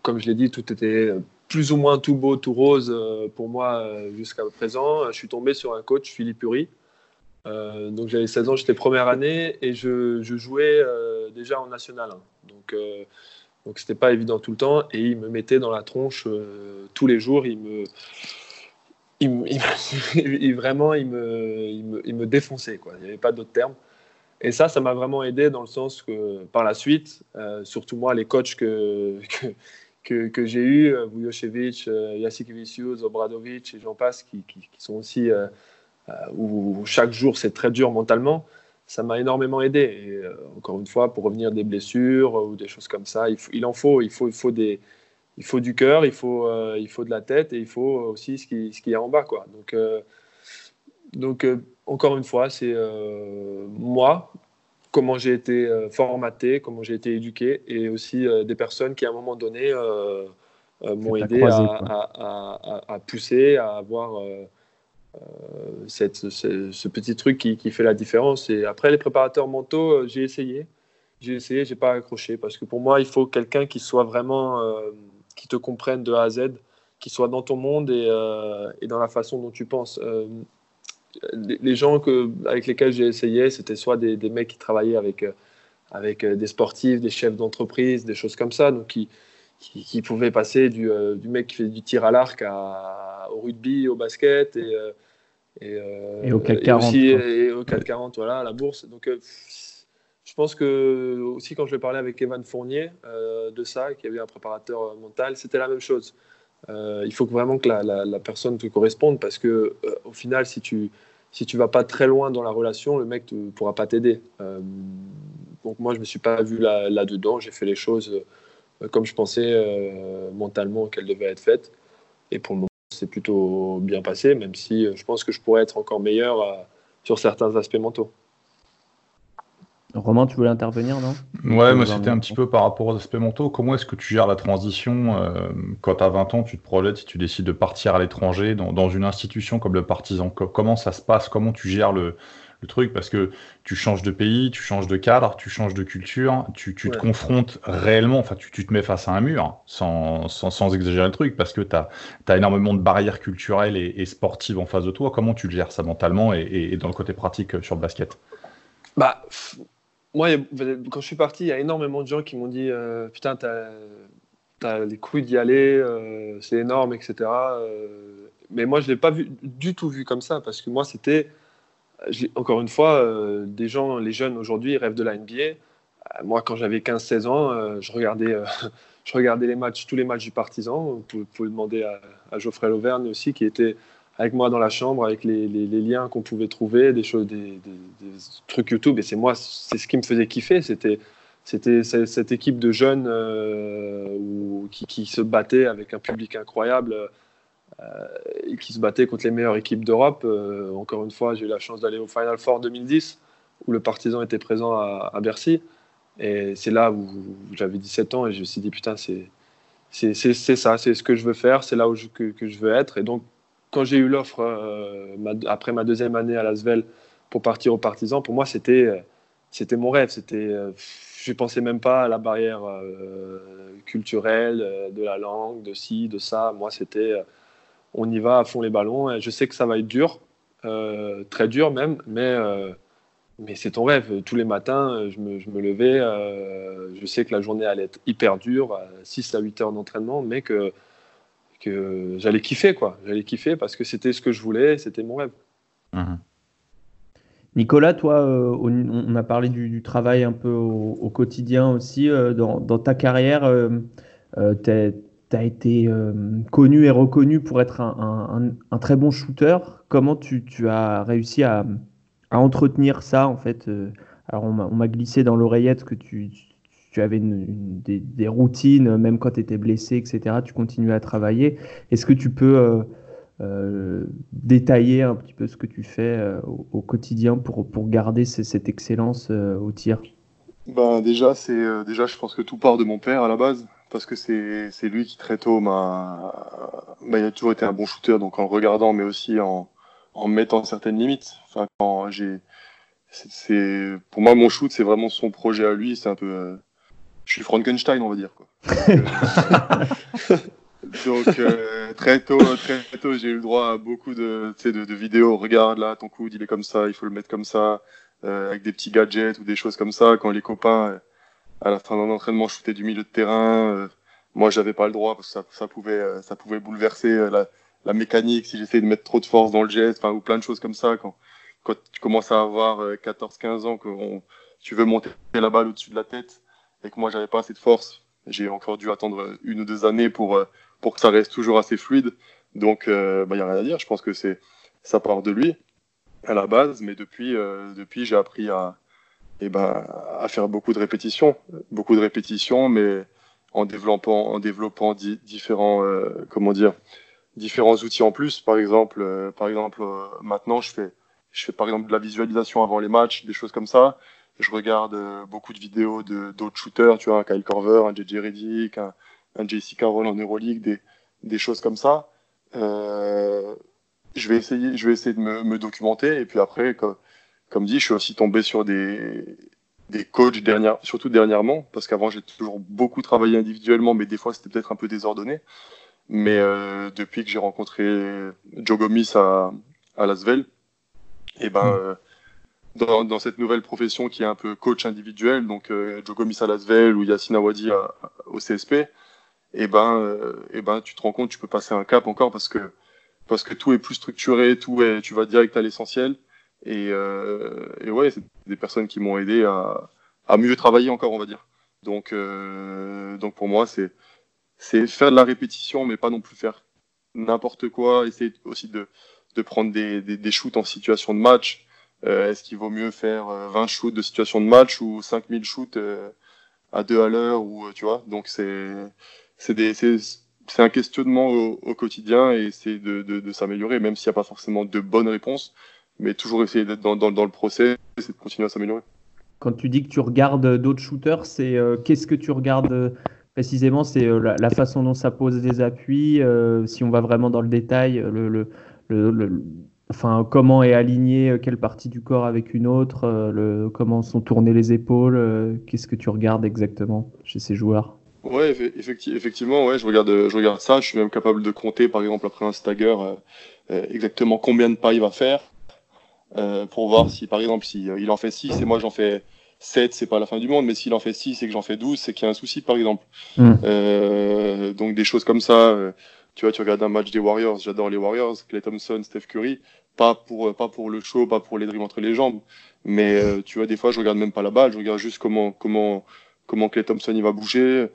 comme je l'ai dit, tout était plus ou moins tout beau, tout rose pour moi jusqu'à présent. Je suis tombé sur un coach, Philippe Uri. donc j'avais 16 ans, j'étais première année et je, jouais déjà en national. Donc Donc c'était pas évident tout le temps et il me mettait dans la tronche tous les jours. Il me, il, vraiment, il me, il me, défonçait. Quoi. Il n'y avait pas d'autre terme. Et ça, ça m'a vraiment aidé dans le sens que par la suite, euh, surtout moi, les coachs que, que, que, j'ai eus, euh, Vujocevic, euh, Obradovic et j'en passe, qui, qui, sont aussi euh, où chaque jour c'est très dur mentalement, ça m'a énormément aidé. Et encore une fois, pour revenir des blessures ou des choses comme ça, il, il en faut, il faut, il faut des, il faut du cœur, il faut, euh, il faut de la tête et il faut aussi ce qui, ce qui est en bas. Quoi. Donc, euh, donc euh, encore une fois, c'est moi, comment j'ai été formaté, comment j'ai été éduqué et aussi des personnes qui, à un moment donné, m'ont aidé à, pousser, à avoir cette, ce, petit truc qui, qui, fait la différence. Et après, les préparateurs mentaux, j'ai essayé. J'ai essayé, j'ai pas accroché parce que pour moi, il faut quelqu'un qui soit vraiment qui te comprennent de A à Z, qui soient dans ton monde et, euh, et dans la façon dont tu penses. Euh, les, gens que, avec lesquels j'ai essayé, c'était soit des, mecs qui travaillaient avec, euh, avec des sportifs, des chefs d'entreprise, des choses comme ça, donc qui, qui, pouvaient passer du, du, mec qui fait du tir à l'arc au rugby, au basket et, et, et au CAC 40. Aussi, et, au 40, voilà, à la bourse. Donc, je pense que aussi quand je parler avec Evan Fournier euh, de ça, qui avait un préparateur euh, mental, c'était la même chose. Euh, il faut vraiment que la, la, personne te corresponde parce que au final, si tu si tu vas pas très loin dans la relation, le mec ne pourra pas t'aider. donc moi, je me suis pas vu là-dedans. J'ai fait les choses comme je pensais mentalement qu'elles devaient être faites. Et pour le moment, c'est plutôt bien passé, même si je pense que je pourrais être encore meilleur sur certains aspects mentaux. Romain, tu voulais intervenir, non? Ouais, moi c'était un petit peu par rapport aux aspects mentaux. Comment est-ce que tu gères la transition euh, quand tu as 20 ans, tu te projettes, si tu décides de partir à l'étranger, dans, une institution comme le Partisan Comment ça se passe? Comment tu gères le, truc Parce que tu changes de pays, tu changes de cadre, tu changes de culture, tu, te confrontes réellement, enfin tu, te mets face à un mur, sans, sans, exagérer le truc, parce que tu as, énormément de barrières culturelles et, sportives en face de toi. Comment tu le gères ça mentalement et, et dans le côté pratique sur le basket? Bah, moi, quand je suis parti, il y a énormément de gens qui m'ont dit euh, Putain, t'as as les couilles d'y aller, euh, c'est énorme, etc. Euh, mais moi, je ne l'ai pas vu, du tout vu comme ça, parce que moi, c'était, encore une fois, des gens, les jeunes aujourd'hui, rêvent de la NBA. moi, quand j'avais 15-16 ans, je, regardais, je regardais les matchs, tous les matchs du Partisan. Vous pouvez, demander à, Geoffrey Lauvergne aussi, qui était avec moi dans la chambre, avec les, liens qu'on pouvait trouver, des choses, des, trucs YouTube. Et c'est moi, c'est ce qui me faisait kiffer. C'était, cette équipe de jeunes euh, qui, se battaient avec un public incroyable euh, et qui se battaient contre les meilleures équipes d'Europe. Euh, encore une fois, j'ai eu la chance d'aller au Final Four 2010, où le Partisan était présent à, Bercy. Et c'est là où, j'avais 17 ans et je me suis dit, putain, c'est, ça, c'est ce que je veux faire, c'est là où que, que, je veux être. Et donc, quand j'ai eu l'offre euh, après ma deuxième année à Lasvel pour partir au Partizan, pour moi, c'était c'était mon rêve. C'était, euh, je pensais même pas à la barrière euh, culturelle, de la langue, de ci, de ça. Moi, c'était, on y va à fond les ballons. Je sais que ça va être dur, très dur même, mais mais c'est ton rêve. Tous les matins, je me, je me levais. je sais que la journée allait être hyper dure, 6 à 8 heures d'entraînement, mais que j'allais kiffer, quoi. J'allais kiffer parce que c'était ce que je voulais, c'était mon rêve. Mhm. Nicolas, toi, euh, on a parlé du, travail un peu au, quotidien aussi. Euh, dans, ta carrière, euh, tu été connu et reconnu pour être un, très bon shooter. Comment tu, as réussi à, entretenir ça, en fait Alors, on m'a glissé dans l'oreillette que tu, avais des, routines, même quand tu étais blessé, etc. Tu continuais à travailler. Est-ce que tu peux euh, euh, détailler un petit peu ce que tu fais euh, au, quotidien pour garder cette excellence au tir? Ben, déjà, c'est déjà, je pense que tout part de mon père à la base, parce que c'est lui qui très tôt m'a, ben, il a toujours été un bon shooter, donc en regardant, mais aussi en, en mettant certaines limites. Enfin, quand j'ai, c'est, pour moi, mon shoot, c'est vraiment son projet à lui. C'est un peu, je suis Frankenstein, on va dire. Quoi. Donc, euh, très tôt, très tôt, j'ai eu le droit à beaucoup de, de, de, vidéos. Regarde là, ton coude, il est comme ça, il faut le mettre comme ça, euh, avec des petits gadgets ou des choses comme ça. Quand les copains à la fin d'un entraînement shooter du milieu de terrain. moi, j'avais pas le droit parce que ça, ça pouvait, ça pouvait bouleverser la, la mécanique si j'essayais de mettre trop de force dans le geste, enfin, ou plein de choses comme ça. Quand, quand tu commences à avoir 14-15 ans, que tu veux monter la balle au-dessus de la tête et que moi, j'avais pas assez de force, j'ai encore dû attendre une ou deux années pour, pour que ça reste toujours assez fluide. Donc, il euh, bah, a rien à dire. Je pense que c'est ça part de lui à la base, mais depuis, euh, depuis j'ai appris à, eh ben, à faire beaucoup de répétitions, beaucoup de répétitions, mais en développant, en développant différents, euh, comment dire, différents outils en plus. Par exemple, par exemple, maintenant, je fais, je fais par exemple de la visualisation avant les matchs, des choses comme ça. Je regarde beaucoup de vidéos de d'autres shooters, tu vois, un Kyle Korver, un JJ Redick, un, un JC Carroll en Euroleague, des, des choses comme ça. Euh, je vais essayer, je vais essayer de me, me documenter et puis après, comme, comme, dit, je suis aussi tombé sur des, des coachs dernière, surtout dernièrement, parce qu'avant j'ai toujours beaucoup travaillé individuellement, mais des fois c'était peut-être un peu désordonné. Mais euh, depuis que j'ai rencontré Joe Gomis à, à Lasvel, et ben mm. euh, dans, dans, cette nouvelle profession qui est un peu coach individuel, donc euh, Joe Gomis à Lasvel ou Yassine Awadi au CSP, et eh ben, euh, et ben, tu te rends compte, tu peux passer un cap encore parce que parce que tout est plus structuré, tout est, tu vas direct à l'essentiel. Et, euh, et ouais, c'est des personnes qui m'ont aidé à, à mieux travailler encore, on va dire. Donc, euh, donc pour moi, c'est c'est faire de la répétition, mais pas non plus faire n'importe quoi. Essayer aussi de, de prendre des, des, des shoots en situation de match. Euh, Est-ce qu'il vaut mieux faire 20 euh, shoots de situation de match ou 5000 shoots euh, à deux à l'heure ou tu vois Donc c'est c'est un questionnement au, quotidien et essayer de, s'améliorer, même s'il n'y a pas forcément de bonnes réponses, mais toujours essayer d'être dans, le procès et de continuer à s'améliorer. Quand tu dis que tu regardes d'autres shooters, c'est euh, qu'est-ce que tu regardes euh, précisément? C'est euh, la, façon dont ça pose des appuis, si on va vraiment dans le détail, comment est aligné quelle partie du corps avec une autre, comment sont tournées les épaules, qu'est-ce que tu regardes exactement chez ces joueurs? Ouais, effectivement, ouais, je regarde, je regarde ça. Je suis même capable de compter, par exemple, après un stagger, euh, euh, exactement combien de pas il va faire, euh, pour voir si, par exemple, si il en fait 6 et moi j'en fais 7, c'est pas la fin du monde, mais s'il en fait 6 et que j'en fais 12, c'est qu'il y a un souci, par exemple. Mm. donc des choses comme ça. tu vois, tu regardes un match des Warriors, j'adore les Warriors, Clay Thompson, Steph Curry, pas pour, pas pour le show, pas pour les drives entre les jambes, mais tu vois, des fois, je regarde même pas la balle, je regarde juste comment, comment, comment Clay Thompson il va bouger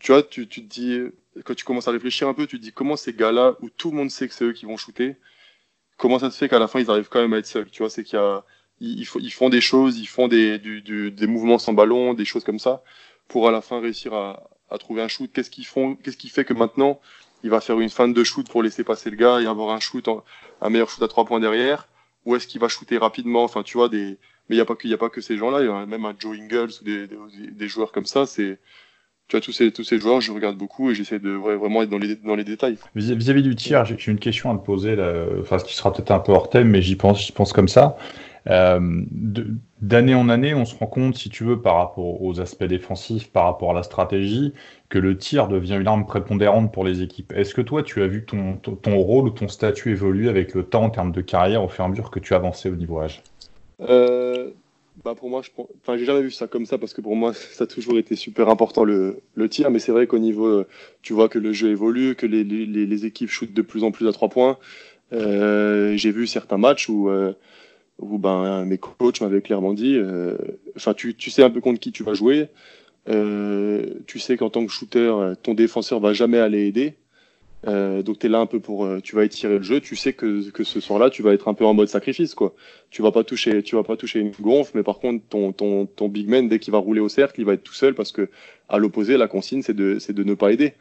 tu vois, tu, tu, te dis, quand tu commences à réfléchir un peu, tu te dis comment ces gars-là, où tout le monde sait que c'est eux qui vont shooter, comment ça se fait qu'à la fin ils arrivent quand même à être seuls Tu vois, c'est qu'il y a, ils, font des choses, ils font des, du, du, des mouvements sans ballon, des choses comme ça, pour à la fin réussir à, à trouver un shoot. Qu'est-ce qu'ils font Qu'est-ce qui fait que maintenant il va faire une fin de shoot pour laisser passer le gars et avoir un shoot, un meilleur shoot à trois points derrière? Ou est-ce qu'il va shooter rapidement? Enfin, tu vois, des, mais il n'y a pas que, a pas que ces gens-là. Il y a même un Joe Ingles ou des, des, des joueurs comme ça. C'est tu vois, tous ces, tous ces joueurs, je regarde beaucoup et j'essaie de vraiment être dans les, dans les détails. Vis-à-vis du tir, j'ai une question à te poser, là, enfin, ce qui sera peut-être un peu hors thème, mais j'y pense, j'y pense comme ça. Euh, D'année en année, on se rend compte, si tu veux, par rapport aux aspects défensifs, par rapport à la stratégie, que le tir devient une arme prépondérante pour les équipes. Est-ce que toi, tu as vu ton, ton, ton, rôle ou ton statut évoluer avec le temps en termes de carrière au fur et à mesure que tu avançais au niveau âge? Euh, bah pour moi, je enfin, j'ai jamais vu ça comme ça parce que pour moi, ça a toujours été super important le, le tir. Mais c'est vrai qu'au niveau, tu vois que le jeu évolue, que les, les, les équipes shootent de plus en plus à trois points. Euh, j'ai vu certains matchs où, euh, où ben, mes coachs m'avaient clairement dit, euh, enfin, tu, tu sais un peu contre qui tu vas jouer. Euh, tu sais qu'en tant que shooter, ton défenseur va jamais aller aider. Euh, donc tu es là un peu pour, euh, tu vas étirer le jeu. Tu sais que, que ce soir-là, tu vas être un peu en mode sacrifice, quoi. Tu vas pas toucher, tu vas pas toucher une gonfle, mais par contre ton ton ton big man dès qu'il va rouler au cercle, il va être tout seul parce que à l'opposé, la consigne c'est de c'est de ne pas aider.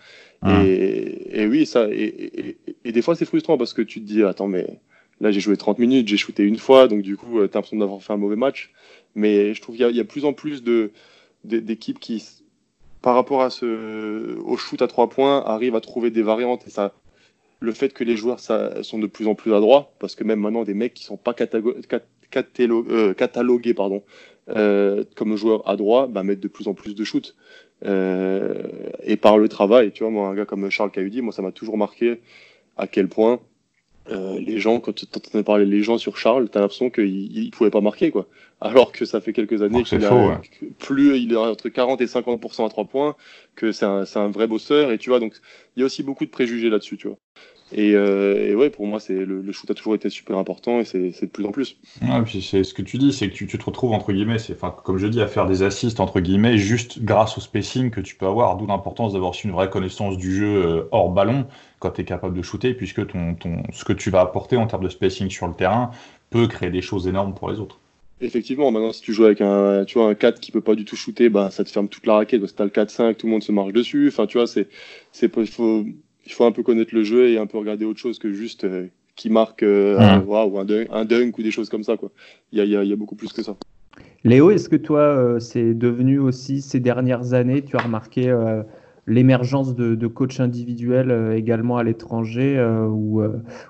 Et, et oui, ça et, et, des fois c'est frustrant parce que tu te dis attends mais là j'ai joué 30 minutes, j'ai shooté une fois, donc du coup euh, tu as l'impression d'avoir fait un mauvais match. Mais je trouve qu'il y y a plus en plus de d'équipes qui par rapport à ce, au shoot à trois points, arrive à trouver des variantes. Et ça, le fait que les joueurs ça, sont de plus en plus adroits, parce que même maintenant, des mecs qui sont pas euh, catalogués pardon, euh, comme joueurs adroits, bah, mettent de plus en plus de shoots. Euh, et par le travail, tu vois, moi, un gars comme Charles Cahudi, moi, ça m'a toujours marqué à quel point euh, les gens, quand tu entendais parler les gens sur Charles, tu as l'impression qu'il ne pouvait pas marquer. quoi. Alors que ça fait quelques années qu'il a plus il est entre 40 et 50% à 3 points, que c'est un, un, vrai bosseur. Et tu vois, donc il y a aussi beaucoup de préjugés là-dessus. tu vois. Et, euh, et, ouais, pour moi, c'est le, le, shoot a toujours été super important et c'est de plus en plus. Ouais, puis c'est ce que tu dis, c'est que tu, tu, te retrouves entre guillemets, c'est comme je dis, à faire des assists entre guillemets, juste grâce au spacing que tu peux avoir, d'où l'importance d'avoir une vraie connaissance du jeu euh, hors ballon quand tu es capable de shooter, puisque ton, ton, ce que tu vas apporter en termes de spacing sur le terrain peut créer des choses énormes pour les autres. Effectivement, maintenant si tu joues avec un, tu vois, un 4 qui peut pas du tout shooter, bah, ça te ferme toute la raquette. Si tu as le 4-5, tout le monde se marche dessus. Enfin, tu vois, c'est, c'est, faut, il faut un peu connaître le jeu et un peu regarder autre chose que juste euh, qui marque euh, un, ou un, dunk, un, dunk, ou des choses comme ça. Quoi. Il, y a, il, y a, beaucoup plus que ça. Léo, est-ce que toi, euh, c'est devenu aussi ces dernières années, tu as remarqué euh, l'émergence de, de coachs individuels euh, également à l'étranger ou,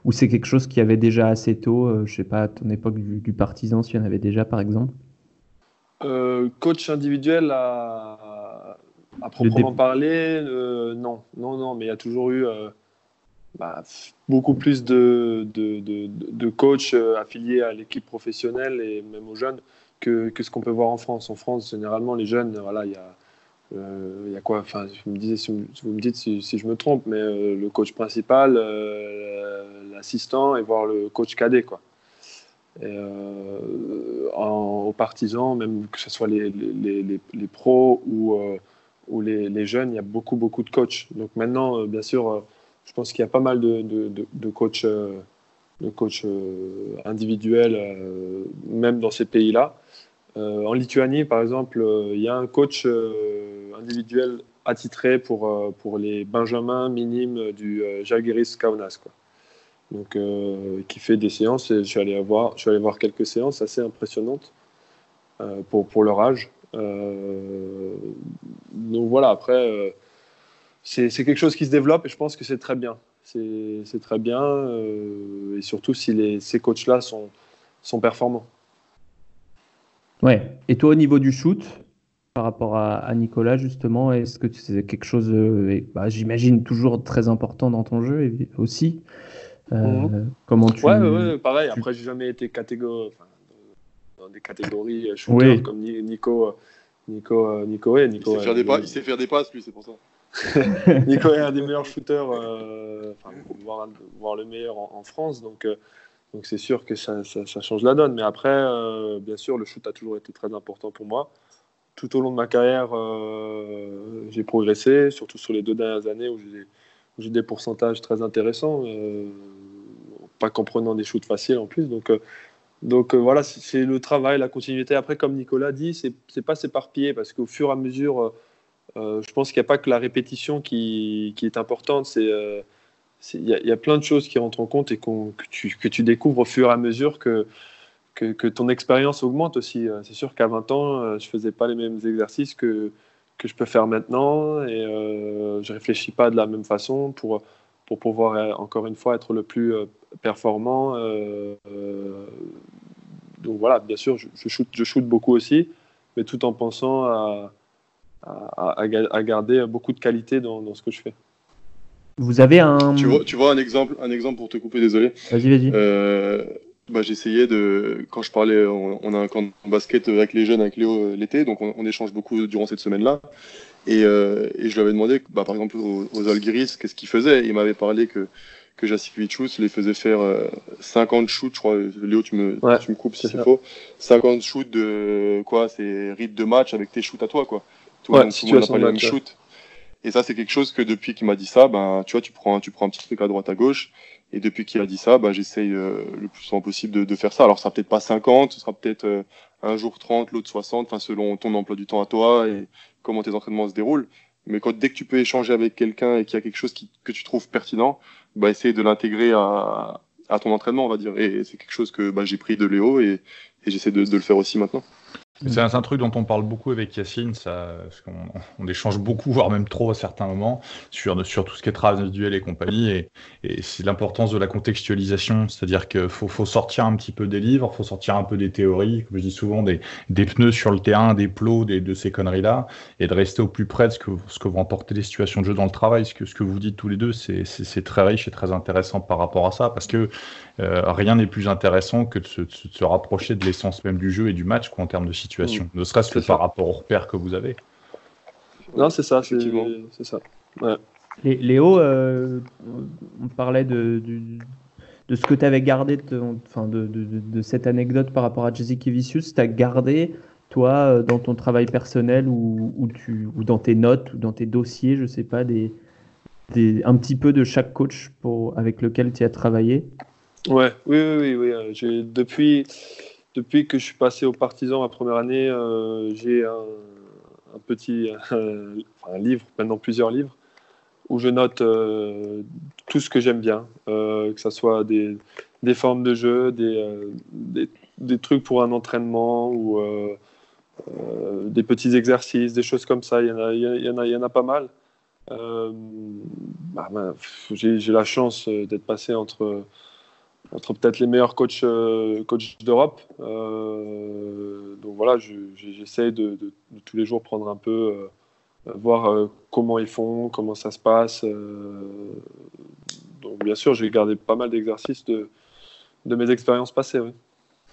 ou c'est quelque chose qui avait déjà assez tôt, je sais pas, à ton époque du, du partisan, s'il y en avait déjà par exemple? Coach individuel à à proprement parler, euh, non, non, non, mais il y a toujours eu euh, bah, beaucoup plus de, de, de, de coachs euh, affiliés à l'équipe professionnelle et même aux jeunes que, que ce qu'on peut voir en France. En France, généralement, les jeunes, voilà, il y a, il y a quoi? Enfin, vous me, disiez, vous me dites si, si je me trompe, mais le coach principal, l'assistant et voir le coach cadet, quoi. Et, en, aux partisans, même que ce soit les, les, les, les pros ou où les, jeunes, il y a beaucoup, beaucoup de coachs. Donc maintenant, euh, bien sûr, euh, je pense qu'il y a pas mal de, coachs, euh, individuels, même dans ces pays-là. en Lituanie, par exemple, il y a un coach individuel attitré pour, pour les benjamins minimes du Žalgiris Kaunas. Quoi. Donc, qui fait des séances. Et je, suis allé voir, je suis allé voir quelques séances assez impressionnantes pour, pour leur âge. Euh, donc voilà, après, euh, c'est quelque chose qui se développe et je pense que c'est très bien. C'est très bien euh, et surtout si les, ces coachs-là sont, sont performants. Ouais. Et toi, au niveau du shoot, par rapport à, Nicolas, justement, est-ce que c'est quelque chose, bah, j'imagine, toujours très important dans ton jeu aussi mhm. Comment tu. Ouais, ouais, pareil. Après, j'ai jamais été des catégories euh, shooter comme Nico. Nico, euh, Nico, et Nico il, sait faire des il sait faire des passes, lui, c'est pour ça. Nico est un des meilleurs shooters, euh, voire, voir, le meilleur en, France. Donc, donc c'est sûr que ça, ça, change la donne. Mais après, bien sûr, le shoot a toujours été très important pour moi. Tout au long de ma carrière, j'ai progressé, surtout sur les deux dernières années où j'ai des pourcentages très intéressants, pas qu'en prenant des shoots faciles en plus. Donc, donc euh, voilà, c'est le travail, la continuité. Après, comme Nicolas dit, c'est pas s'éparpiller parce qu'au fur et à mesure, euh, euh, je pense qu'il n'y a pas que la répétition qui, est importante. C'est il y, a plein de choses qui rentrent en compte et que, tu, découvres au fur et à mesure que, ton expérience augmente aussi. C'est sûr qu'à 20 ans, je faisais pas les mêmes exercices que, que je peux faire maintenant et je réfléchis pas de la même façon pour, pour pouvoir encore une fois être le plus performant. Euh, euh, donc voilà, bien sûr, je, je, shoot, je shoot beaucoup aussi, mais tout en pensant à, à, à, garder beaucoup de qualité dans, dans, ce que je fais. Vous avez un. Tu vois, tu vois un exemple, un exemple pour te couper, désolé. Vas-y, vas-y. Euh, bah, j'essayais de, quand je parlais, on, a un camp de basket avec les jeunes, avec Léo l'été, donc on, échange beaucoup durant cette semaine-là. Et, et, je lui avais demandé, bah, par exemple, aux, aux Algiris, qu'est-ce qu'ils faisaient? Il m'avait parlé que que Jacikovic les faisait faire 50 euh, shoots, je crois. Léo, tu me, tu me coupes si c'est faux. 50 shoots de quoi C'est rythme de match avec tes shoots à toi, quoi. Tout, ouais, le monde pas les mêmes shoots. Et ça, c'est quelque chose que depuis qu'il m'a dit ça, ben, tu vois, tu prends, tu prends un petit truc à droite, à gauche. Et depuis qu'il a dit ça, ben, j'essaye euh, le plus souvent possible de, de, faire ça. Alors, ça sera peut-être pas 50, ce sera peut-être euh, un jour 30, l'autre 60, enfin, selon ton emploi du temps à toi et comment tes entraînements se déroulent. Mais quand, dès que tu peux échanger avec quelqu'un et qu'il y a quelque chose qui, que tu trouves pertinent, bah, essayer de l'intégrer à, à, ton entraînement, on va dire. Et c'est quelque chose que bah, j'ai pris de Léo et, et j'essaie de, de, le faire aussi maintenant. C'est un, truc dont on parle beaucoup avec Yacine, on, échange beaucoup, voire même trop à certains moments, sur, tout ce qui est travail individuel et compagnie, et, c'est l'importance de la contextualisation, c'est-à-dire qu'il faut, sortir un petit peu des livres, il faut sortir un peu des théories, comme je dis souvent, des, des pneus sur le terrain, des plots, des, de ces conneries-là, et de rester au plus près de ce que, ce que vont apporter les situations de jeu dans le travail. Ce que, ce que vous dites tous les deux, c'est très riche et très intéressant par rapport à ça, parce que euh, rien n'est plus intéressant que de se, de se rapprocher de l'essence même du jeu et du match quoi, en termes de situation, mm. ne serait-ce que par rapport aux repères que vous avez. Non, c'est ça, c'est ça. Léo, euh, on parlait de, de, ce que tu avais gardé de, enfin de, de, cette anecdote par rapport à Jesse Kivicius. Tu as gardé, toi, euh, dans ton travail personnel ou, ou, tu, ou dans tes notes ou dans tes dossiers, je sais pas, des, des, un petit peu de chaque coach pour, avec lequel tu as travaillé? Ouais, oui, oui, oui. Euh, depuis, depuis que je suis passé au Partisan ma première année, euh, j'ai un, petit un, livre, maintenant plusieurs livres, où je note euh, tout ce que j'aime bien, que ce soit des, des, formes de jeu, des, des, trucs pour un entraînement ou des petits exercices, des choses comme ça. Il y en a, il y en a, il y en a pas mal. Bah, bah, j'ai la chance d'être passé entre entre peut-être les meilleurs coachs, euh, coachs d'Europe. Euh, donc voilà, j'essaie de, tous les jours prendre un peu, euh, voir comment ils font, comment ça se passe. donc bien sûr, j'ai gardé pas mal d'exercices de, de mes expériences passées.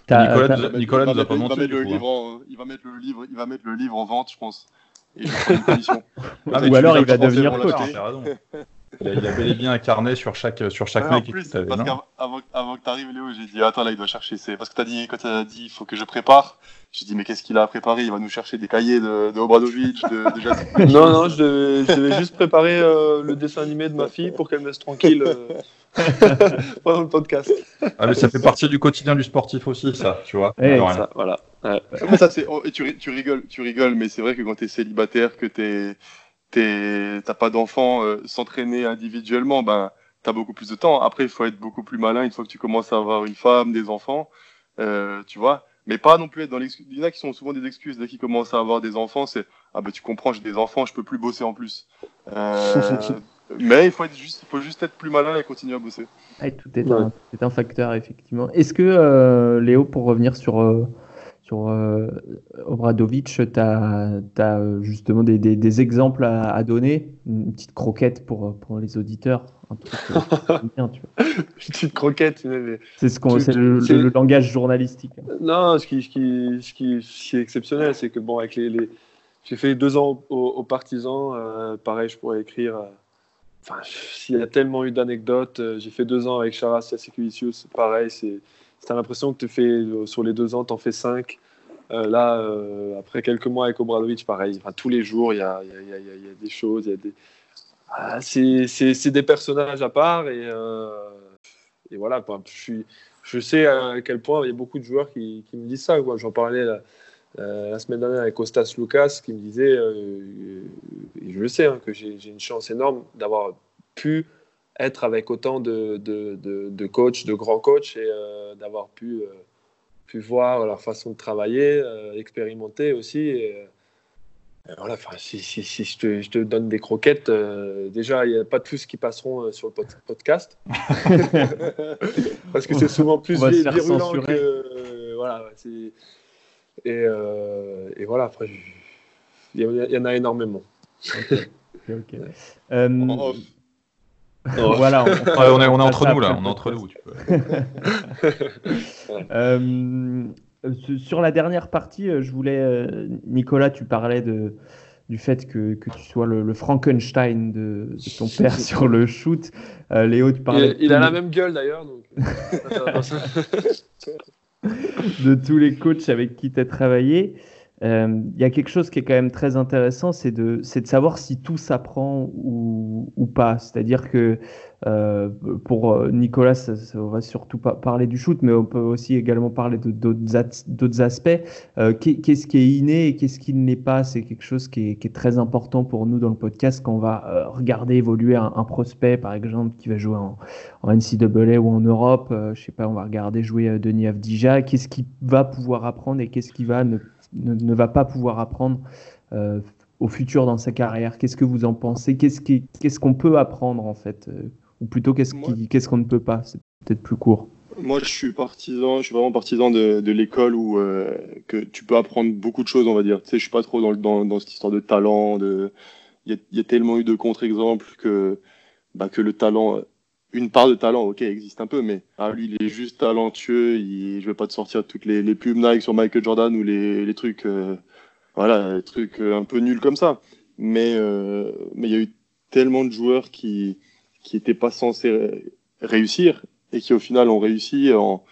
Nicolas, Nicolas nous a pas menti. Il va mettre le livre, il va mettre le livre en vente, je pense. Et ah, Ou alors il va devenir coach. Il a, bel et bien un carnet sur chaque, sur chaque mec. En plus, parce qu'avant avant que tu arrives, Léo, j'ai dit Attends, là, il doit chercher. Parce que as dit, quand tu as dit Il faut que je prépare, j'ai dit Mais qu'est-ce qu'il a préparé Il va nous chercher des cahiers de, de Obradovic, de, de Non, non, je devais, juste préparer euh, le dessin animé de ma fille pour qu'elle me laisse tranquille euh, pendant le podcast. Ah, mais ça fait partie du quotidien du sportif aussi, ça, tu vois. ça, voilà. Ça, oh, tu, tu, rigoles, tu rigoles, mais c'est vrai que quand tu es célibataire, que tu es t'as pas d'enfant, euh, s'entraîner individuellement, ben t'as beaucoup plus de temps. Après, il faut être beaucoup plus malin une fois que tu commences à avoir une femme, des enfants, euh, tu vois. Mais pas non plus être dans l'excuse. Il y en a qui sont souvent des excuses dès qu'ils commencent à avoir des enfants, c'est ah ben tu comprends, j'ai des enfants, je peux plus bosser en plus. Euh, mais il faut être juste, il faut juste être plus malin et continuer à bosser. tout est, un, est un facteur effectivement. Est-ce que Léo, pour revenir sur sur euh, Obradovic, tu as, as, justement des, des, des exemples à, à, donner? Une petite croquette pour, pour les auditeurs? Un truc, bien, tu vois. Une petite croquette. C'est ce qu'on, c'est le, le, langage journalistique. Non, ce qui, ce qui, ce qui, ce qui est exceptionnel, c'est que bon, avec les, les... j'ai fait deux ans aux, partisans. Euh, pareil, je pourrais écrire. Euh, enfin, s'il y a tellement eu d'anecdotes, euh, j'ai fait deux ans avec Charas Yasekevicius. Pareil, c'est tu as l'impression que tu fais, euh, sur les deux ans, tu en fais cinq. Euh, là, euh, après quelques mois avec Obradovic, pareil. Enfin, tous les jours, il y a, des choses. Ah, c'est des personnages à part. Et, voilà, je, sais à quel point il y a beaucoup de joueurs qui, me disent ça. J'en parlais la, semaine dernière avec Costas Lucas qui me disait, je sais, hein, que j'ai une chance énorme d'avoir pu être avec autant de, de, de, coachs, de grands coachs et euh, d'avoir pu, euh, pu voir leur façon de travailler, euh, expérimenter aussi. Et, voilà, si, si, si je, te, je, te, donne des croquettes, déjà, il n'y a pas tous qui passeront sur le podcast. Parce que c'est souvent plus virulent que. voilà, et, et, voilà, après, il y, en a énormément. voilà, on, est, on est entre nous là, on est entre nous. Tu euh, sur la dernière partie, euh, je voulais, euh, Nicolas, tu parlais de, du fait que, que tu sois le, Frankenstein de, ton père sur le shoot. Léo, tu parlais. Il, a la même gueule d'ailleurs. de tous les coachs avec qui tu as travaillé. Euh, y a quelque chose qui est quand même très intéressant, c'est de, de savoir si tout s'apprend ou, pas. C'est-à-dire que euh, pour euh, Nicolas, ça, on va surtout pas parler du shoot, mais on peut aussi également parler d'autres aspects. Euh, qu'est-ce qui est inné et qu'est-ce qui ne l'est pas? C'est quelque chose qui est, très important pour nous dans le podcast quand on va regarder évoluer un, prospect, par exemple, qui va jouer en, en NCAA ou en Europe. je sais pas, on va regarder jouer Denis Avdija. Qu'est-ce qu'il va pouvoir apprendre et qu'est-ce qui va ne ne, va pas pouvoir apprendre au futur dans sa carrière Qu'est-ce que vous en pensez? Qu'est-ce qu'on peut apprendre en fait? Ou plutôt qu'est-ce qu'on ne peut pas? C'est peut-être plus court. Moi, je suis partisan, je suis vraiment partisan de, l'école où que tu peux apprendre beaucoup de choses, on va dire. Tu sais, je suis pas trop dans, dans, dans cette histoire de talent, de il y, a tellement eu de contre-exemples que, bah, que le talent, une part de talent, ok, existe un peu, mais ah, lui, il est juste talentueux. Il, je vais pas te sortir toutes les, les pubs Nike sur Michael Jordan ou les, les trucs, euh, voilà, les trucs euh, un peu nuls comme ça. Mais euh, mais il y a eu tellement de joueurs qui qui étaient pas censés réussir et qui au final ont réussi en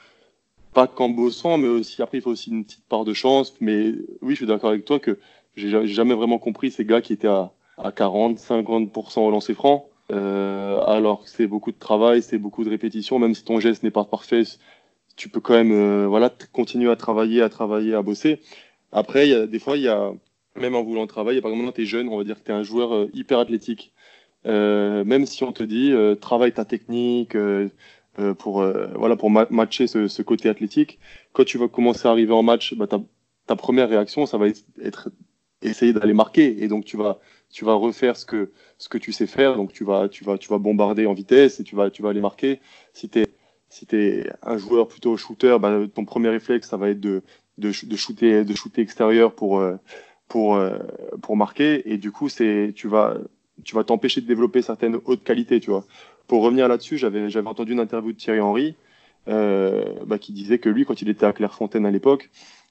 pas qu'en bossant, mais aussi après il faut aussi une petite part de chance. Mais oui, je suis d'accord avec toi que j'ai jamais vraiment compris ces gars qui étaient à à 40, 50% au lancer franc. Euh, alors c'est beaucoup de travail, c'est beaucoup de répétitions, même si ton geste n'est pas parfait, tu peux quand même euh, voilà, continuer à travailler, à travailler, à bosser. Après, y a, des fois, il y a, même en voulant travailler, par exemple, tu es jeune, on va dire que tu es un joueur euh, hyper athlétique. Euh, même si on te dit, euh, travaille ta technique pour, voilà, pour matcher ce, ce, côté athlétique, quand tu vas commencer à arriver en match, bah, ta, ta première réaction, ça va être essayer d'aller marquer. Et donc, tu vas, tu vas refaire ce que, ce que tu sais faire. Donc, tu vas, tu vas, tu vas bombarder en vitesse et tu vas, tu vas aller marquer. Si tu si es un joueur plutôt shooter, bah, ton premier réflexe, ça va être de, de, de shooter, de shooter extérieur pour, euh, pour, euh, pour marquer. Et du coup, c'est, tu vas, tu vas t'empêcher de développer certaines hautes qualités, tu vois. Pour revenir là-dessus, j'avais, j'avais entendu une interview de Thierry Henry, euh, bah, qui disait que lui, quand il était à Clairefontaine à l'époque,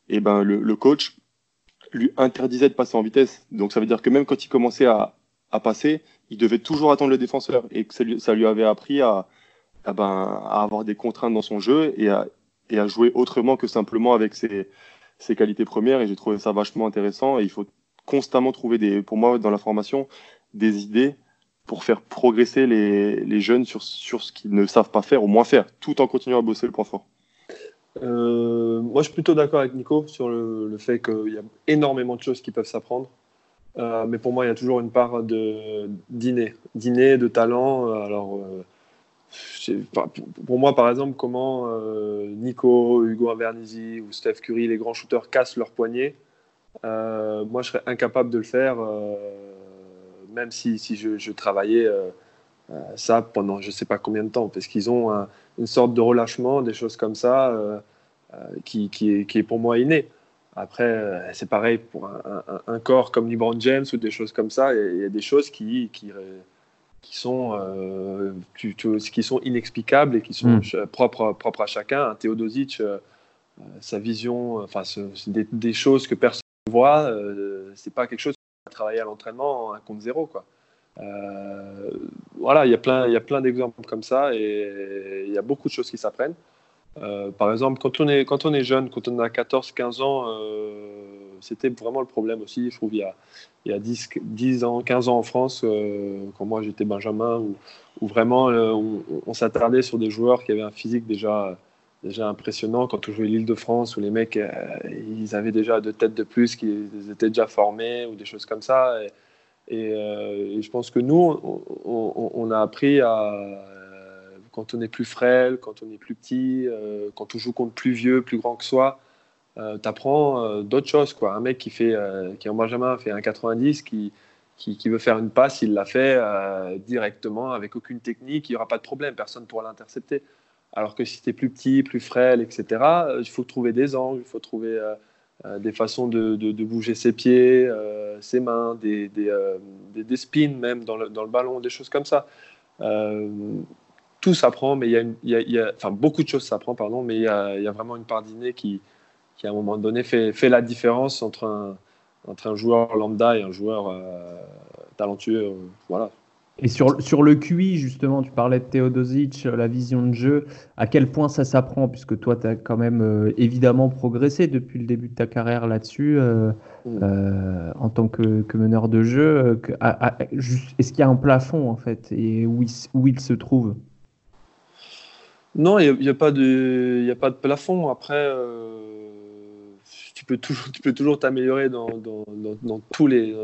et eh ben, le, le coach, lui interdisait de passer en vitesse. Donc ça veut dire que même quand il commençait à, à passer, il devait toujours attendre le défenseur et que ça lui, ça lui avait appris à, à, ben, à avoir des contraintes dans son jeu et à, et à jouer autrement que simplement avec ses, ses qualités premières. Et j'ai trouvé ça vachement intéressant. Et il faut constamment trouver des, pour moi, dans la formation, des idées pour faire progresser les, les jeunes sur, sur ce qu'ils ne savent pas faire, ou moins faire, tout en continuant à bosser le point fort. Euh, moi, je suis plutôt d'accord avec Nico sur le, fait qu'il y a énormément de choses qui peuvent s'apprendre. Euh, mais pour moi, il y a toujours une part de dîner, dîner de talent. Alors, euh, pour moi, par exemple, comment Nico, Hugo Invernizzi ou Steph Curry, les grands shooters, cassent leur poignet, moi, je serais incapable de le faire, même si, si je, je travaillais ça pendant je ne sais pas combien de temps, parce qu'ils ont un, une sorte de relâchement, des choses comme ça, euh, euh, qui, qui, est, qui, est, pour moi inné. Après, euh, c'est pareil pour un, un, corps comme LeBron James ou des choses comme ça. Il y a des choses qui, qui, qui sont, qui sont inexplicables et qui sont mm. propres, propres à chacun. Un Theodosic, sa vision, enfin, des, des, choses que personne ne voit. c'est pas quelque chose qu'on va travailler à l'entraînement un compte zéro, quoi. Euh, voilà, il y a plein, il y a plein d'exemples comme ça et il y a beaucoup de choses qui s'apprennent. Euh, par exemple, quand on, est, quand on est jeune, quand on a 14-15 ans, euh, c'était vraiment le problème aussi, je trouve, il y a, y a 10, 10 ans, 15 ans en France, quand moi j'étais Benjamin, où, vraiment on, s'attardait sur des joueurs qui avaient un physique déjà, déjà impressionnant. Quand on jouait l'île de France, où les mecs, ils avaient déjà deux têtes de plus, qu'ils étaient déjà formés, ou des choses comme ça. Euh, et, je pense que nous, on, a appris à, quand on est plus frêle, quand on est plus petit, euh, quand on joue contre plus vieux, plus grand que soi, euh, tu apprends d'autres choses. Quoi. Un mec qui, fait, qui en Benjamin fait un 90, qui, qui, qui, veut faire une passe, il l'a fait directement, avec aucune technique, il n'y aura pas de problème, personne ne pourra l'intercepter. Alors que si tu es plus petit, plus frêle, etc., il faut trouver des angles, il faut trouver euh, des façons de, bouger ses pieds, euh, ses mains, des, des, euh, des, spins même dans le, dans le, ballon, des choses comme ça. tout s'apprend, mais il y a, il y a, enfin beaucoup de choses s'apprend, pardon, mais il y, y a, vraiment une part d'inné qui, qui, à un moment donné, fait, fait la différence entre un, entre un joueur lambda et un joueur talentueux. voilà, et sur, sur le QI, justement, tu parlais de Teodosic, euh, la vision de jeu, à quel point ça s'apprend, puisque toi, tu as quand même euh, évidemment progressé depuis le début de ta carrière là-dessus, euh, mm. en tant que, que, meneur de jeu. Est-ce qu'il y a un plafond, en fait, et où il, où il se trouve? Non, il n'y a, a, pas de, a pas de plafond. Après, tu peux toujours tu peux toujours t'améliorer dans, dans, dans, dans, tous les,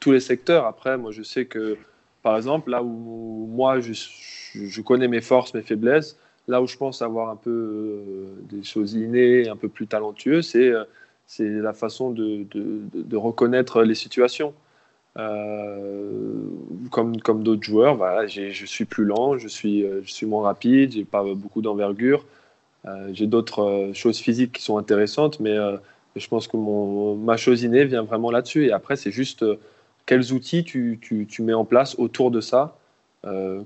tous les secteurs. Après, moi, je sais que par exemple, là où moi, je, connais mes forces, mes faiblesses, là où je pense avoir un peu euh, des choses innées, un peu plus talentueux, c'est euh, la façon de, reconnaître les situations. comme comme d'autres joueurs, voilà, je suis plus lent, je suis, je suis moins rapide, j'ai pas beaucoup d'envergure. j'ai d'autres choses physiques qui sont intéressantes, mais je pense que mon, ma chose innée vient vraiment là-dessus. Et après, c'est juste quels outils tu, tu, tu, mets en place autour de ça,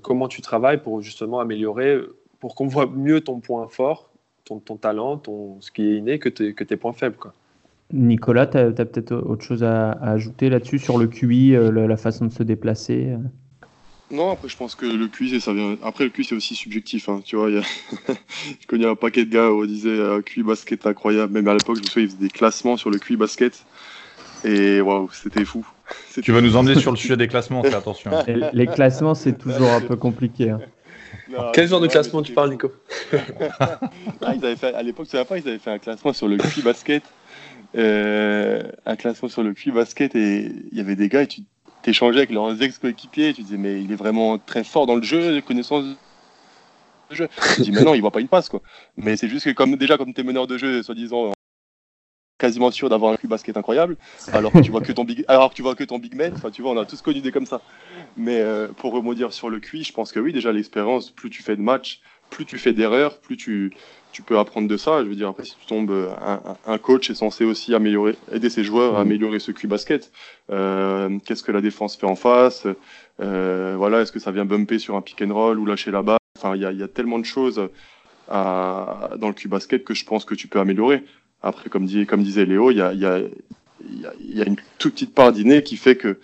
comment tu travailles pour justement améliorer, pour qu'on voit mieux ton point fort, ton, ton talent, ton, ce qui est inné, que, que tes points faibles. Quoi. Nicolas, tu as, peut-être autre chose à, ajouter là-dessus sur le QI, euh, la, façon de se déplacer euh? Non, après je pense que le QI, ça vient. Après le QI, c'est aussi subjectif. Hein, tu vois, y a... je connais un paquet de gars où on disait euh, QI basket incroyable. Même à l'époque, je me souviens, ils faisaient des classements sur le QI basket. Et waouh, c'était fou. Tu vas nous emmener sur le sujet des classements, fais attention. les classements, c'est toujours un peu compliqué. Hein. Quel genre de classement tu parles, Nico ah, ils avaient fait, À l'époque, ils avaient fait un classement sur le QI basket. Euh, un classement sur le QI basket et il y avait des gars et tu t'échangeais avec leurs ex-coéquipiers et tu disais, mais il est vraiment très fort dans le jeu, connaissance de jeu. Tu dis, mais non, il voit pas une passe, quoi. Mais c'est juste que, comme, déjà, comme t'es meneur de jeu, soi-disant, quasiment sûr d'avoir un QI basket incroyable, alors que tu vois que ton big, alors que tu vois que ton big man. Enfin, tu vois, on a tous connu des comme ça. Mais euh, pour remonter sur le QI, je pense que oui, déjà l'expérience, plus tu fais de matchs, plus tu fais d'erreurs, plus tu, tu peux apprendre de ça. Je veux dire, après, si tu tombes, un, un coach est censé aussi améliorer, aider ses joueurs à mm. améliorer ce QI basket. Euh, Qu'est-ce que la défense fait en face? Euh, Voilà, est-ce que ça vient bumper sur un pick and roll ou lâcher la balle? Enfin, il y a, y a, tellement de choses à, dans le QI basket que je pense que tu peux améliorer. Après, comme, disait Léo, il y a, une toute petite part d'inné qui fait que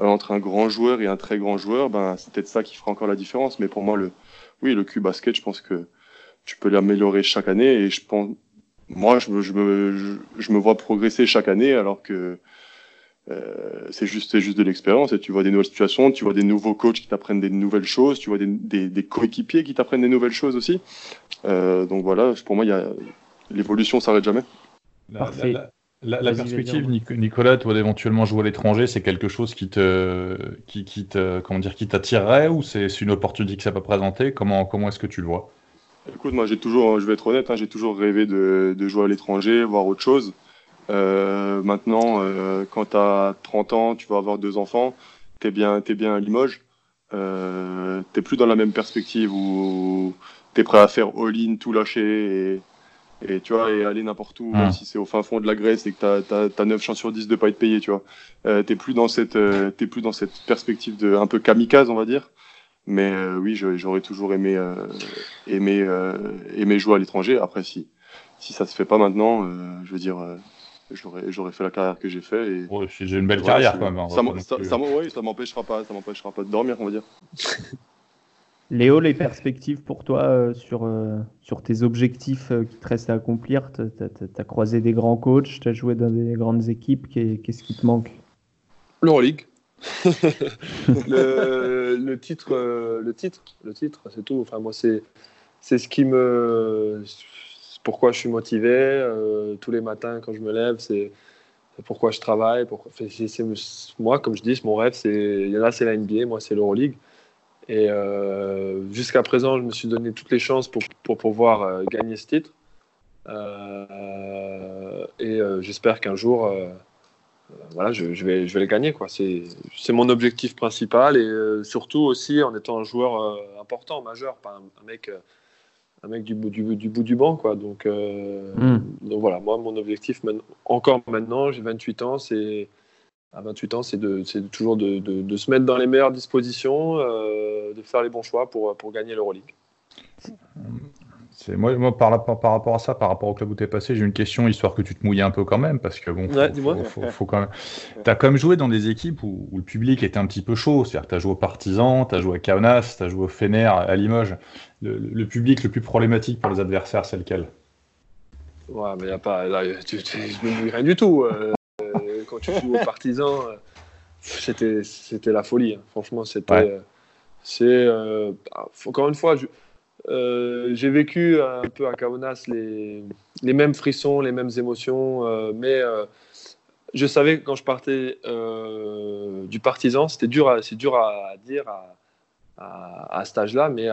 euh, entre un grand joueur et un très grand joueur, ben, c'est peut-être ça qui fera encore la différence. Mais pour moi, le, oui, le Q basket, je pense que tu peux l'améliorer chaque année. Et je pense, moi, je me, vois progresser chaque année alors que euh, c'est juste, de l'expérience. Et tu vois des nouvelles situations, tu vois des nouveaux coachs qui t'apprennent des nouvelles choses, tu vois des coéquipiers qui t'apprennent des nouvelles choses aussi. Euh, donc voilà, pour moi, il y a l'évolution s'arrête jamais. Parfait. La, perspective, Nicolas, toi d'éventuellement jouer à l'étranger, c'est quelque chose qui te, qui, qui te, comment dire, qui t'attirerait ou c'est une opportunité qui s'est pas présentée? Comment, comment est-ce que tu le vois? Écoute, moi j'ai toujours, je vais être honnête, hein, j'ai toujours rêvé de, de, jouer à l'étranger, voir autre chose. Euh, maintenant, euh, quand tu as 30 ans, tu vas avoir deux enfants, tu es bien, es bien à Limoges. Euh, t'es plus dans la même perspective où tu es prêt à faire all-in, tout lâcher et, et tu vois et aller n'importe où même hmm. si c'est au fin fond de la Grèce et que tu as, as, 9 chances sur 10 de pas être payé tu vois. Euh, t'es plus dans cette euh, t'es plus dans cette perspective de un peu kamikaze on va dire. Mais euh, oui j'aurais toujours aimé aimé euh, aimé jouer à l'étranger. Après si si ça se fait pas maintenant je veux dire j'aurais j'aurais fait la carrière que j'ai fait et j'ai une belle carrière quand même hein, ça, ça m'empêchera pas ça m'empêchera pas de dormir on va dire Léo, les perspectives pour toi euh, sur, euh, sur tes objectifs euh, qui te restent à accomplir? Tu as, croisé des grands coachs, tu as joué dans des grandes équipes, qu'est-ce qui te manque? L'Euroleague. le, titre, le titre, le titre, c'est tout. Enfin, moi, c'est ce qui me. Pourquoi je suis motivé tous les matins quand je me lève, c'est pourquoi je travaille. Pourquoi... moi, comme je dis, mon rêve, c'est là, c'est la NBA, moi, c'est l'Euroleague. Et euh, jusqu'à présent, je me suis donné toutes les chances pour, pour pouvoir euh, gagner ce titre. Euh, et j'espère qu'un jour, voilà, je, je, vais, je vais le gagner. C'est mon objectif principal et surtout aussi en étant un joueur important, majeur, pas un, mec, un mec du, bout, du, du bout du banc. Quoi. Donc, hmm. donc voilà, moi, mon objectif, encore maintenant, j'ai 28 ans, c'est à 28 ans, c'est de, toujours de, de, se mettre dans les meilleures dispositions, euh, de faire les bons choix pour, pour gagner l'Euroleague. Moi, moi par, par, rapport à ça, par rapport au club où tu es passé, j'ai une question histoire que tu te mouilles un peu quand même parce que bon, faut, faut, quand même. T'as quand même joué dans des équipes où, le public était un petit peu chaud, c'est-à-dire que t'as joué au Partisan, t'as joué à Kaunas, t'as joué au Fener, à Limoges. Le, le, public le plus problématique pour les adversaires, c'est lequel? Ouais, mais y a pas, là, tu, tu, je me mouille rien du tout. Euh, quand tu joues aux partisans, euh, c'était, c'était la folie. Hein. Franchement, c'était. Euh, c'est, euh, encore une fois, j'ai vécu un peu à Kaunas les, les, mêmes frissons, les mêmes émotions, mais je savais que quand je partais du partisan, c'était dur, à, c'est dur à dire à, à, à cet âge-là, mais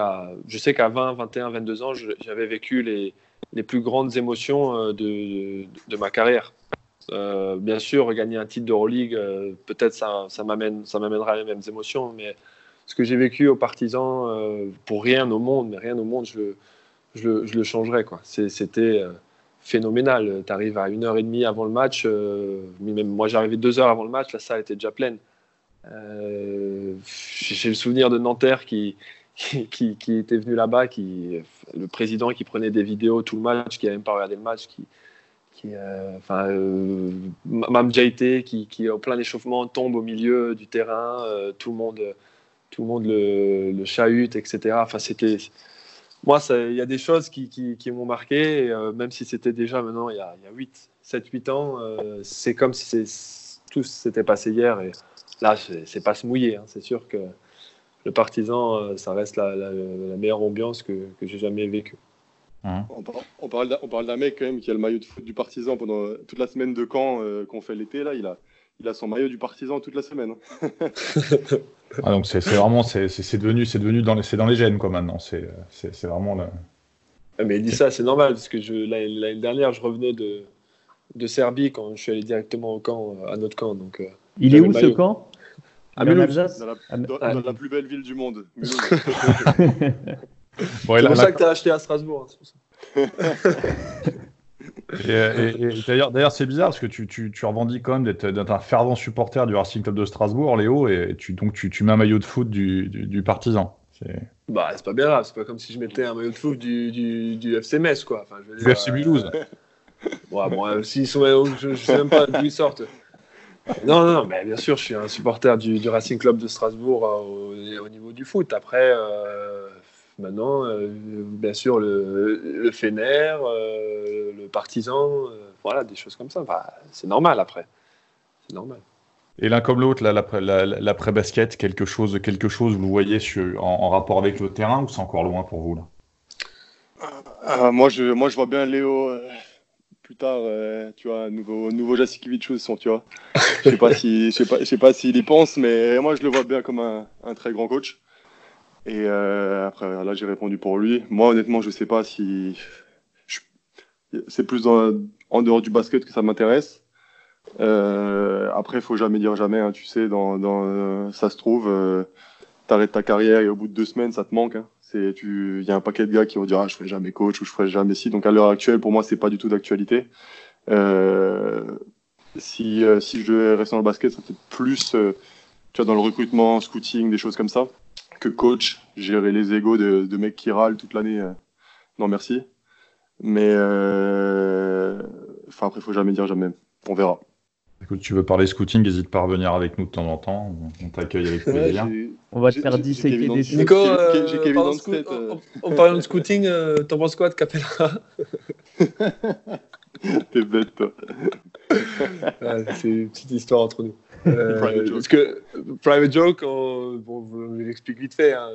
je sais qu'à 20, 21, 22 ans, j'avais vécu les, les plus grandes émotions de, de, de ma carrière. Bien sûr, gagner un titre d'Euroleague, peut-être ça, ça m'amènera les mêmes émotions, mais ce que j'ai vécu aux partisans, pour rien au monde, mais rien au monde, je, je, le changerais. C'était phénoménal. Tu arrives à une heure et demie avant le match, même moi j'arrivais deux heures avant le match, la salle était déjà pleine. j'ai le souvenir de Nanterre qui, était venu là-bas, qui, le président qui prenait des vidéos tout le match, qui n'avait même pas regardé le match, qui euh, enfin, euh, Mam Jaité, qui, qui au plein échauffement tombe au milieu du terrain, euh, tout le monde, tout le monde le, le chahute, etc. Enfin, c'était, moi, il y a des choses qui, qui, m'ont marqué, même si c'était déjà maintenant il y a, y a 8, 7, 8 ans, c'est comme si tout s'était passé hier. Et là, c'est pas se mouiller, hein. c'est sûr que le partisan, ça reste la, meilleure ambiance que, j'ai jamais vécue. Hein. On, parle, on parle d'un mec quand même qui a le maillot de foot du partisan pendant toute la semaine de camp euh, qu'on fait l'été. Là, il a, il a son maillot du partisan toute la semaine. ah, donc c'est vraiment, c'est devenu, c'est devenu dans les, dans les gènes quoi maintenant. C'est vraiment le. Ah, mais il dit ça, c'est normal parce que l'année dernière, je revenais de, de Serbie quand je suis allé directement au camp, à notre camp. Donc, euh, il est où ce camp à Dans la, dans, la, plus belle ville du monde. c'est pour ça que tu as acheté à Strasbourg. Hein, d'ailleurs, c'est bizarre parce que tu, tu, tu revendiques quand même d'être un fervent supporter du Racing Club de Strasbourg, Léo, et tu, donc tu, tu mets un maillot de foot du, du, partisan. Bah, c'est pas bien grave, c'est pas comme si je mettais un maillot de foot du, du, du FC Metz, quoi. Enfin, je du FC Mulhouse. bon, bon, s'ils sont, je, je sais même pas d'où ils sortent. Non, non, mais bien sûr, je suis un supporter du, Racing Club de Strasbourg euh, au, niveau du foot. Après, euh, maintenant, euh, bien sûr, le, le Fener, le Partisan, voilà, des choses comme ça. c'est normal après. C'est normal. Et l'un comme l'autre, l'après-basket, quelque chose, quelque chose, vous voyez en, rapport avec le terrain ou c'est encore loin pour vous là? Moi, je, moi, je vois bien Léo plus tard, euh, tu vois, nouveau, nouveau sont, tu vois. Je sais pas si, je sais pas, je sais pas s'il y pense, mais moi je le vois bien comme un, un très grand coach. Et euh, après, là j'ai répondu pour lui. Moi honnêtement, je sais pas si c'est plus dans, en dehors du basket que ça m'intéresse. Euh, après, faut jamais dire jamais, hein, tu sais, dans, dans ça se trouve, tu arrêtes ta carrière et au bout de deux semaines, ça te manque. Hein il y a un paquet de gars qui vont dire ah, je ferai jamais coach ou je ferai jamais ci. Donc à l'heure actuelle, pour moi, c'est pas du tout d'actualité. Euh, si, euh, si je devais rester dans le basket, ça fait plus euh, tu vois, dans le recrutement, scouting, des choses comme ça, que coach, gérer les égos de, de mecs qui râlent toute l'année. non, merci. Mais enfin, après, il faut jamais dire jamais. On verra. Écoute, tu veux parler scouting, n'hésite pas à revenir avec nous de temps en temps. On t'accueille avec plaisir. on va te faire disséquer des choses. Nico, euh, euh. en, parlant de scouting, euh, t'en penses quoi de Capella T'es bête, toi. c'est une petite histoire entre nous. Parce que Private Joke, on, bon, je l'explique vite fait. Hein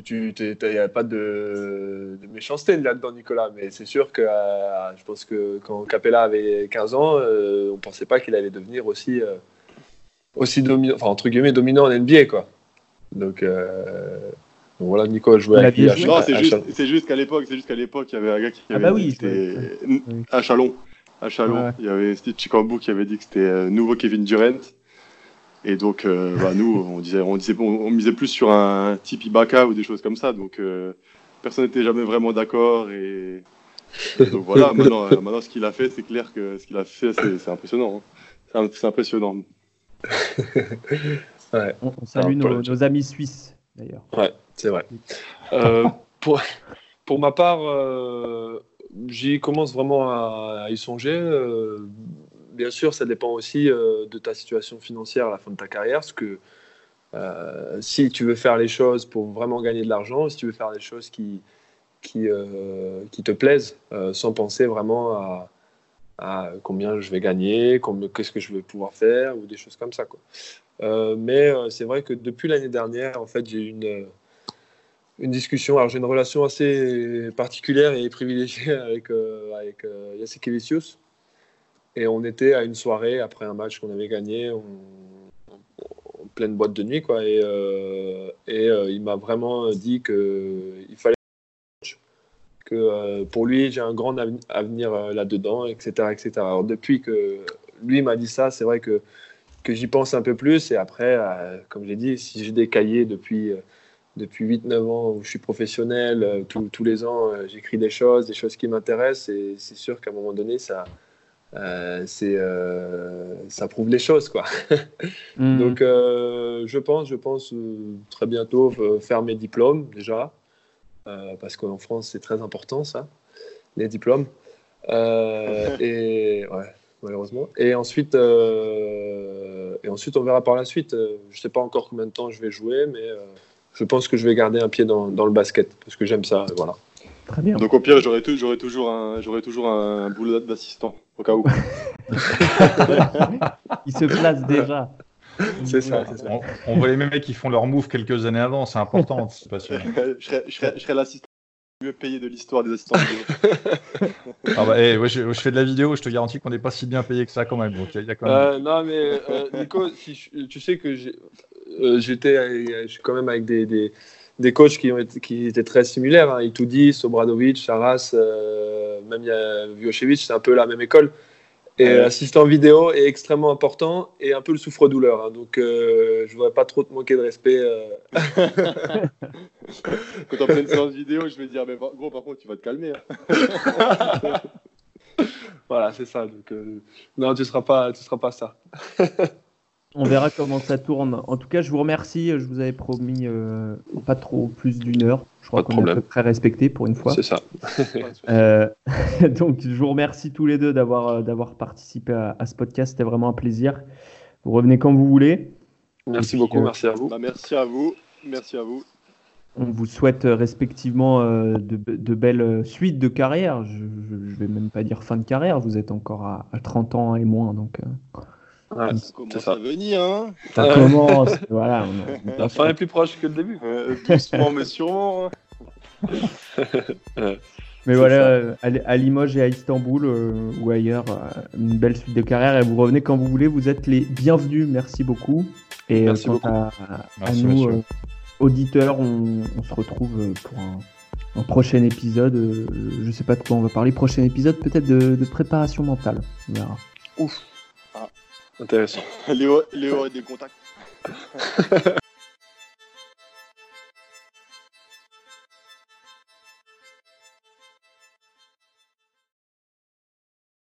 tu, il n'y a pas de, méchanceté là-dedans, Nicolas, mais c'est sûr que euh, je pense que quand Capella avait 15 ans, euh, on ne pensait pas qu'il allait devenir aussi, euh, aussi dominant, enfin, entre guillemets, dominant en NBA, quoi. Donc, voilà, Nico jouait à Non, c'est juste, qu'à l'époque, c'est juste qu'à l'époque, il y avait un gars qui ah avait bah oui, c'était à Chalon. À Chalon, il y avait Steve Chicambo qui avait dit que c'était nouveau Kevin Durant. Et donc, euh, bah, nous, on disait, on disait, on, misait plus sur un type Ibaka ou des choses comme ça. Donc, euh, personne n'était jamais vraiment d'accord. Et, donc voilà. maintenant, euh, maintenant, ce qu'il a fait, c'est clair que ce qu'il a fait, c'est impressionnant. Hein. C'est impressionnant. ouais. On, salue nos, amis suisses, d'ailleurs. Ouais, c'est vrai. pour, pour ma part, j'y commence vraiment à, à y songer bien sûr, ça dépend aussi euh, de ta situation financière à la fin de ta carrière. Que euh, si tu veux faire les choses pour vraiment gagner de l'argent, si tu veux faire les choses qui, qui, euh, qui te plaisent, sans penser vraiment à, combien je vais gagner, qu'est-ce que je vais pouvoir faire, ou des choses comme ça. Quoi. mais c'est vrai que depuis l'année dernière, en fait, j'ai une une discussion. Alors j'ai une relation assez particulière et privilégiée avec, euh, avec et on était à une soirée après un match qu'on avait gagné, en, pleine boîte de nuit, quoi. Et, euh, et euh, il m'a vraiment dit qu'il fallait que euh, pour lui, j'ai un grand avenir là-dedans, etc., etc. Alors depuis que lui m'a dit ça, c'est vrai que, que j'y pense un peu plus. Et après, comme j'ai dit, si j'ai des cahiers depuis, depuis 8-9 ans où je suis professionnel, tous les ans, j'écris des choses, des choses qui m'intéressent. Et c'est sûr qu'à un moment donné, ça, euh, c'est euh, ça prouve les choses quoi. Mhm. Donc euh, je pense je pense très bientôt faire mes diplômes déjà parce qu'en France c'est très important ça les diplômes et ouais malheureusement et ensuite et ensuite on verra par la suite je sais pas encore combien de temps je vais jouer mais je pense que je vais garder un pied dans, dans le basket parce que j'aime ça voilà. Très bien. Donc au pire, j'aurais toujours un, j'aurais toujours un boulot d'assistant au cas où. Il se place déjà. C'est ça, ça. On, voit les mecs qui font leur move quelques années avant, c'est important. je serais, je serais, l'assistant mieux payé de l'histoire des assistants ah bah, hey, eh, je, fais de la vidéo, je te garantis qu'on n'est pas si bien payé que ça quand même. Donc, y a quand même... Euh, non, mais euh, Nico, si tu sais que euh, j'étais quand même avec des, des, des, coachs qui, ont qui étaient très similaires. Hein. Itoudi, Sobradovic, Charas, même il y a Vujocevic, c'est un peu la même école. Et l'assistant vidéo est extrêmement important et un peu le souffre-douleur. Hein. donc, euh, je ne voudrais pas trop te manquer de respect. Euh. Quand on fait une séance vidéo, je vais dire, mais gros, par contre, tu vas te calmer. Hein. voilà, c'est ça. Donc, euh, non, tu ne seras, pas, tu seras pas ça. On verra comment ça tourne. En tout cas, je vous remercie. Je vous avais promis euh, pas trop plus d'une heure. Je crois qu'on est à peu près respecté pour une fois. C'est ça. Euh, donc, je vous remercie tous les deux d'avoir euh, d'avoir participé à, ce podcast. C'était vraiment un plaisir. Vous revenez quand vous voulez. Merci beaucoup. merci à vous. Bah, merci à vous. Merci à vous. On vous souhaite respectivement de, belles suites de carrière. Je ne vais même pas dire fin de carrière. Vous êtes encore à, 30 ans et moins. Donc, Ouais, ça commence à venir, hein Ça commence, voilà. La fin est plus proche que le début. Euh, doucement, mais sûrement. Hein. mais voilà, à, Limoges et à Istanbul euh, ou ailleurs, euh, une belle suite de carrière et vous revenez quand vous voulez. Vous êtes les bienvenus. Merci beaucoup. Et Merci quant À, à, nous, auditeurs, on, se retrouve pour un, prochain épisode. je sais pas de quoi on va parler. Prochain épisode, peut-être de, de, préparation mentale. On verra. Ouf. Intéressant. Léo, Léo a des contacts.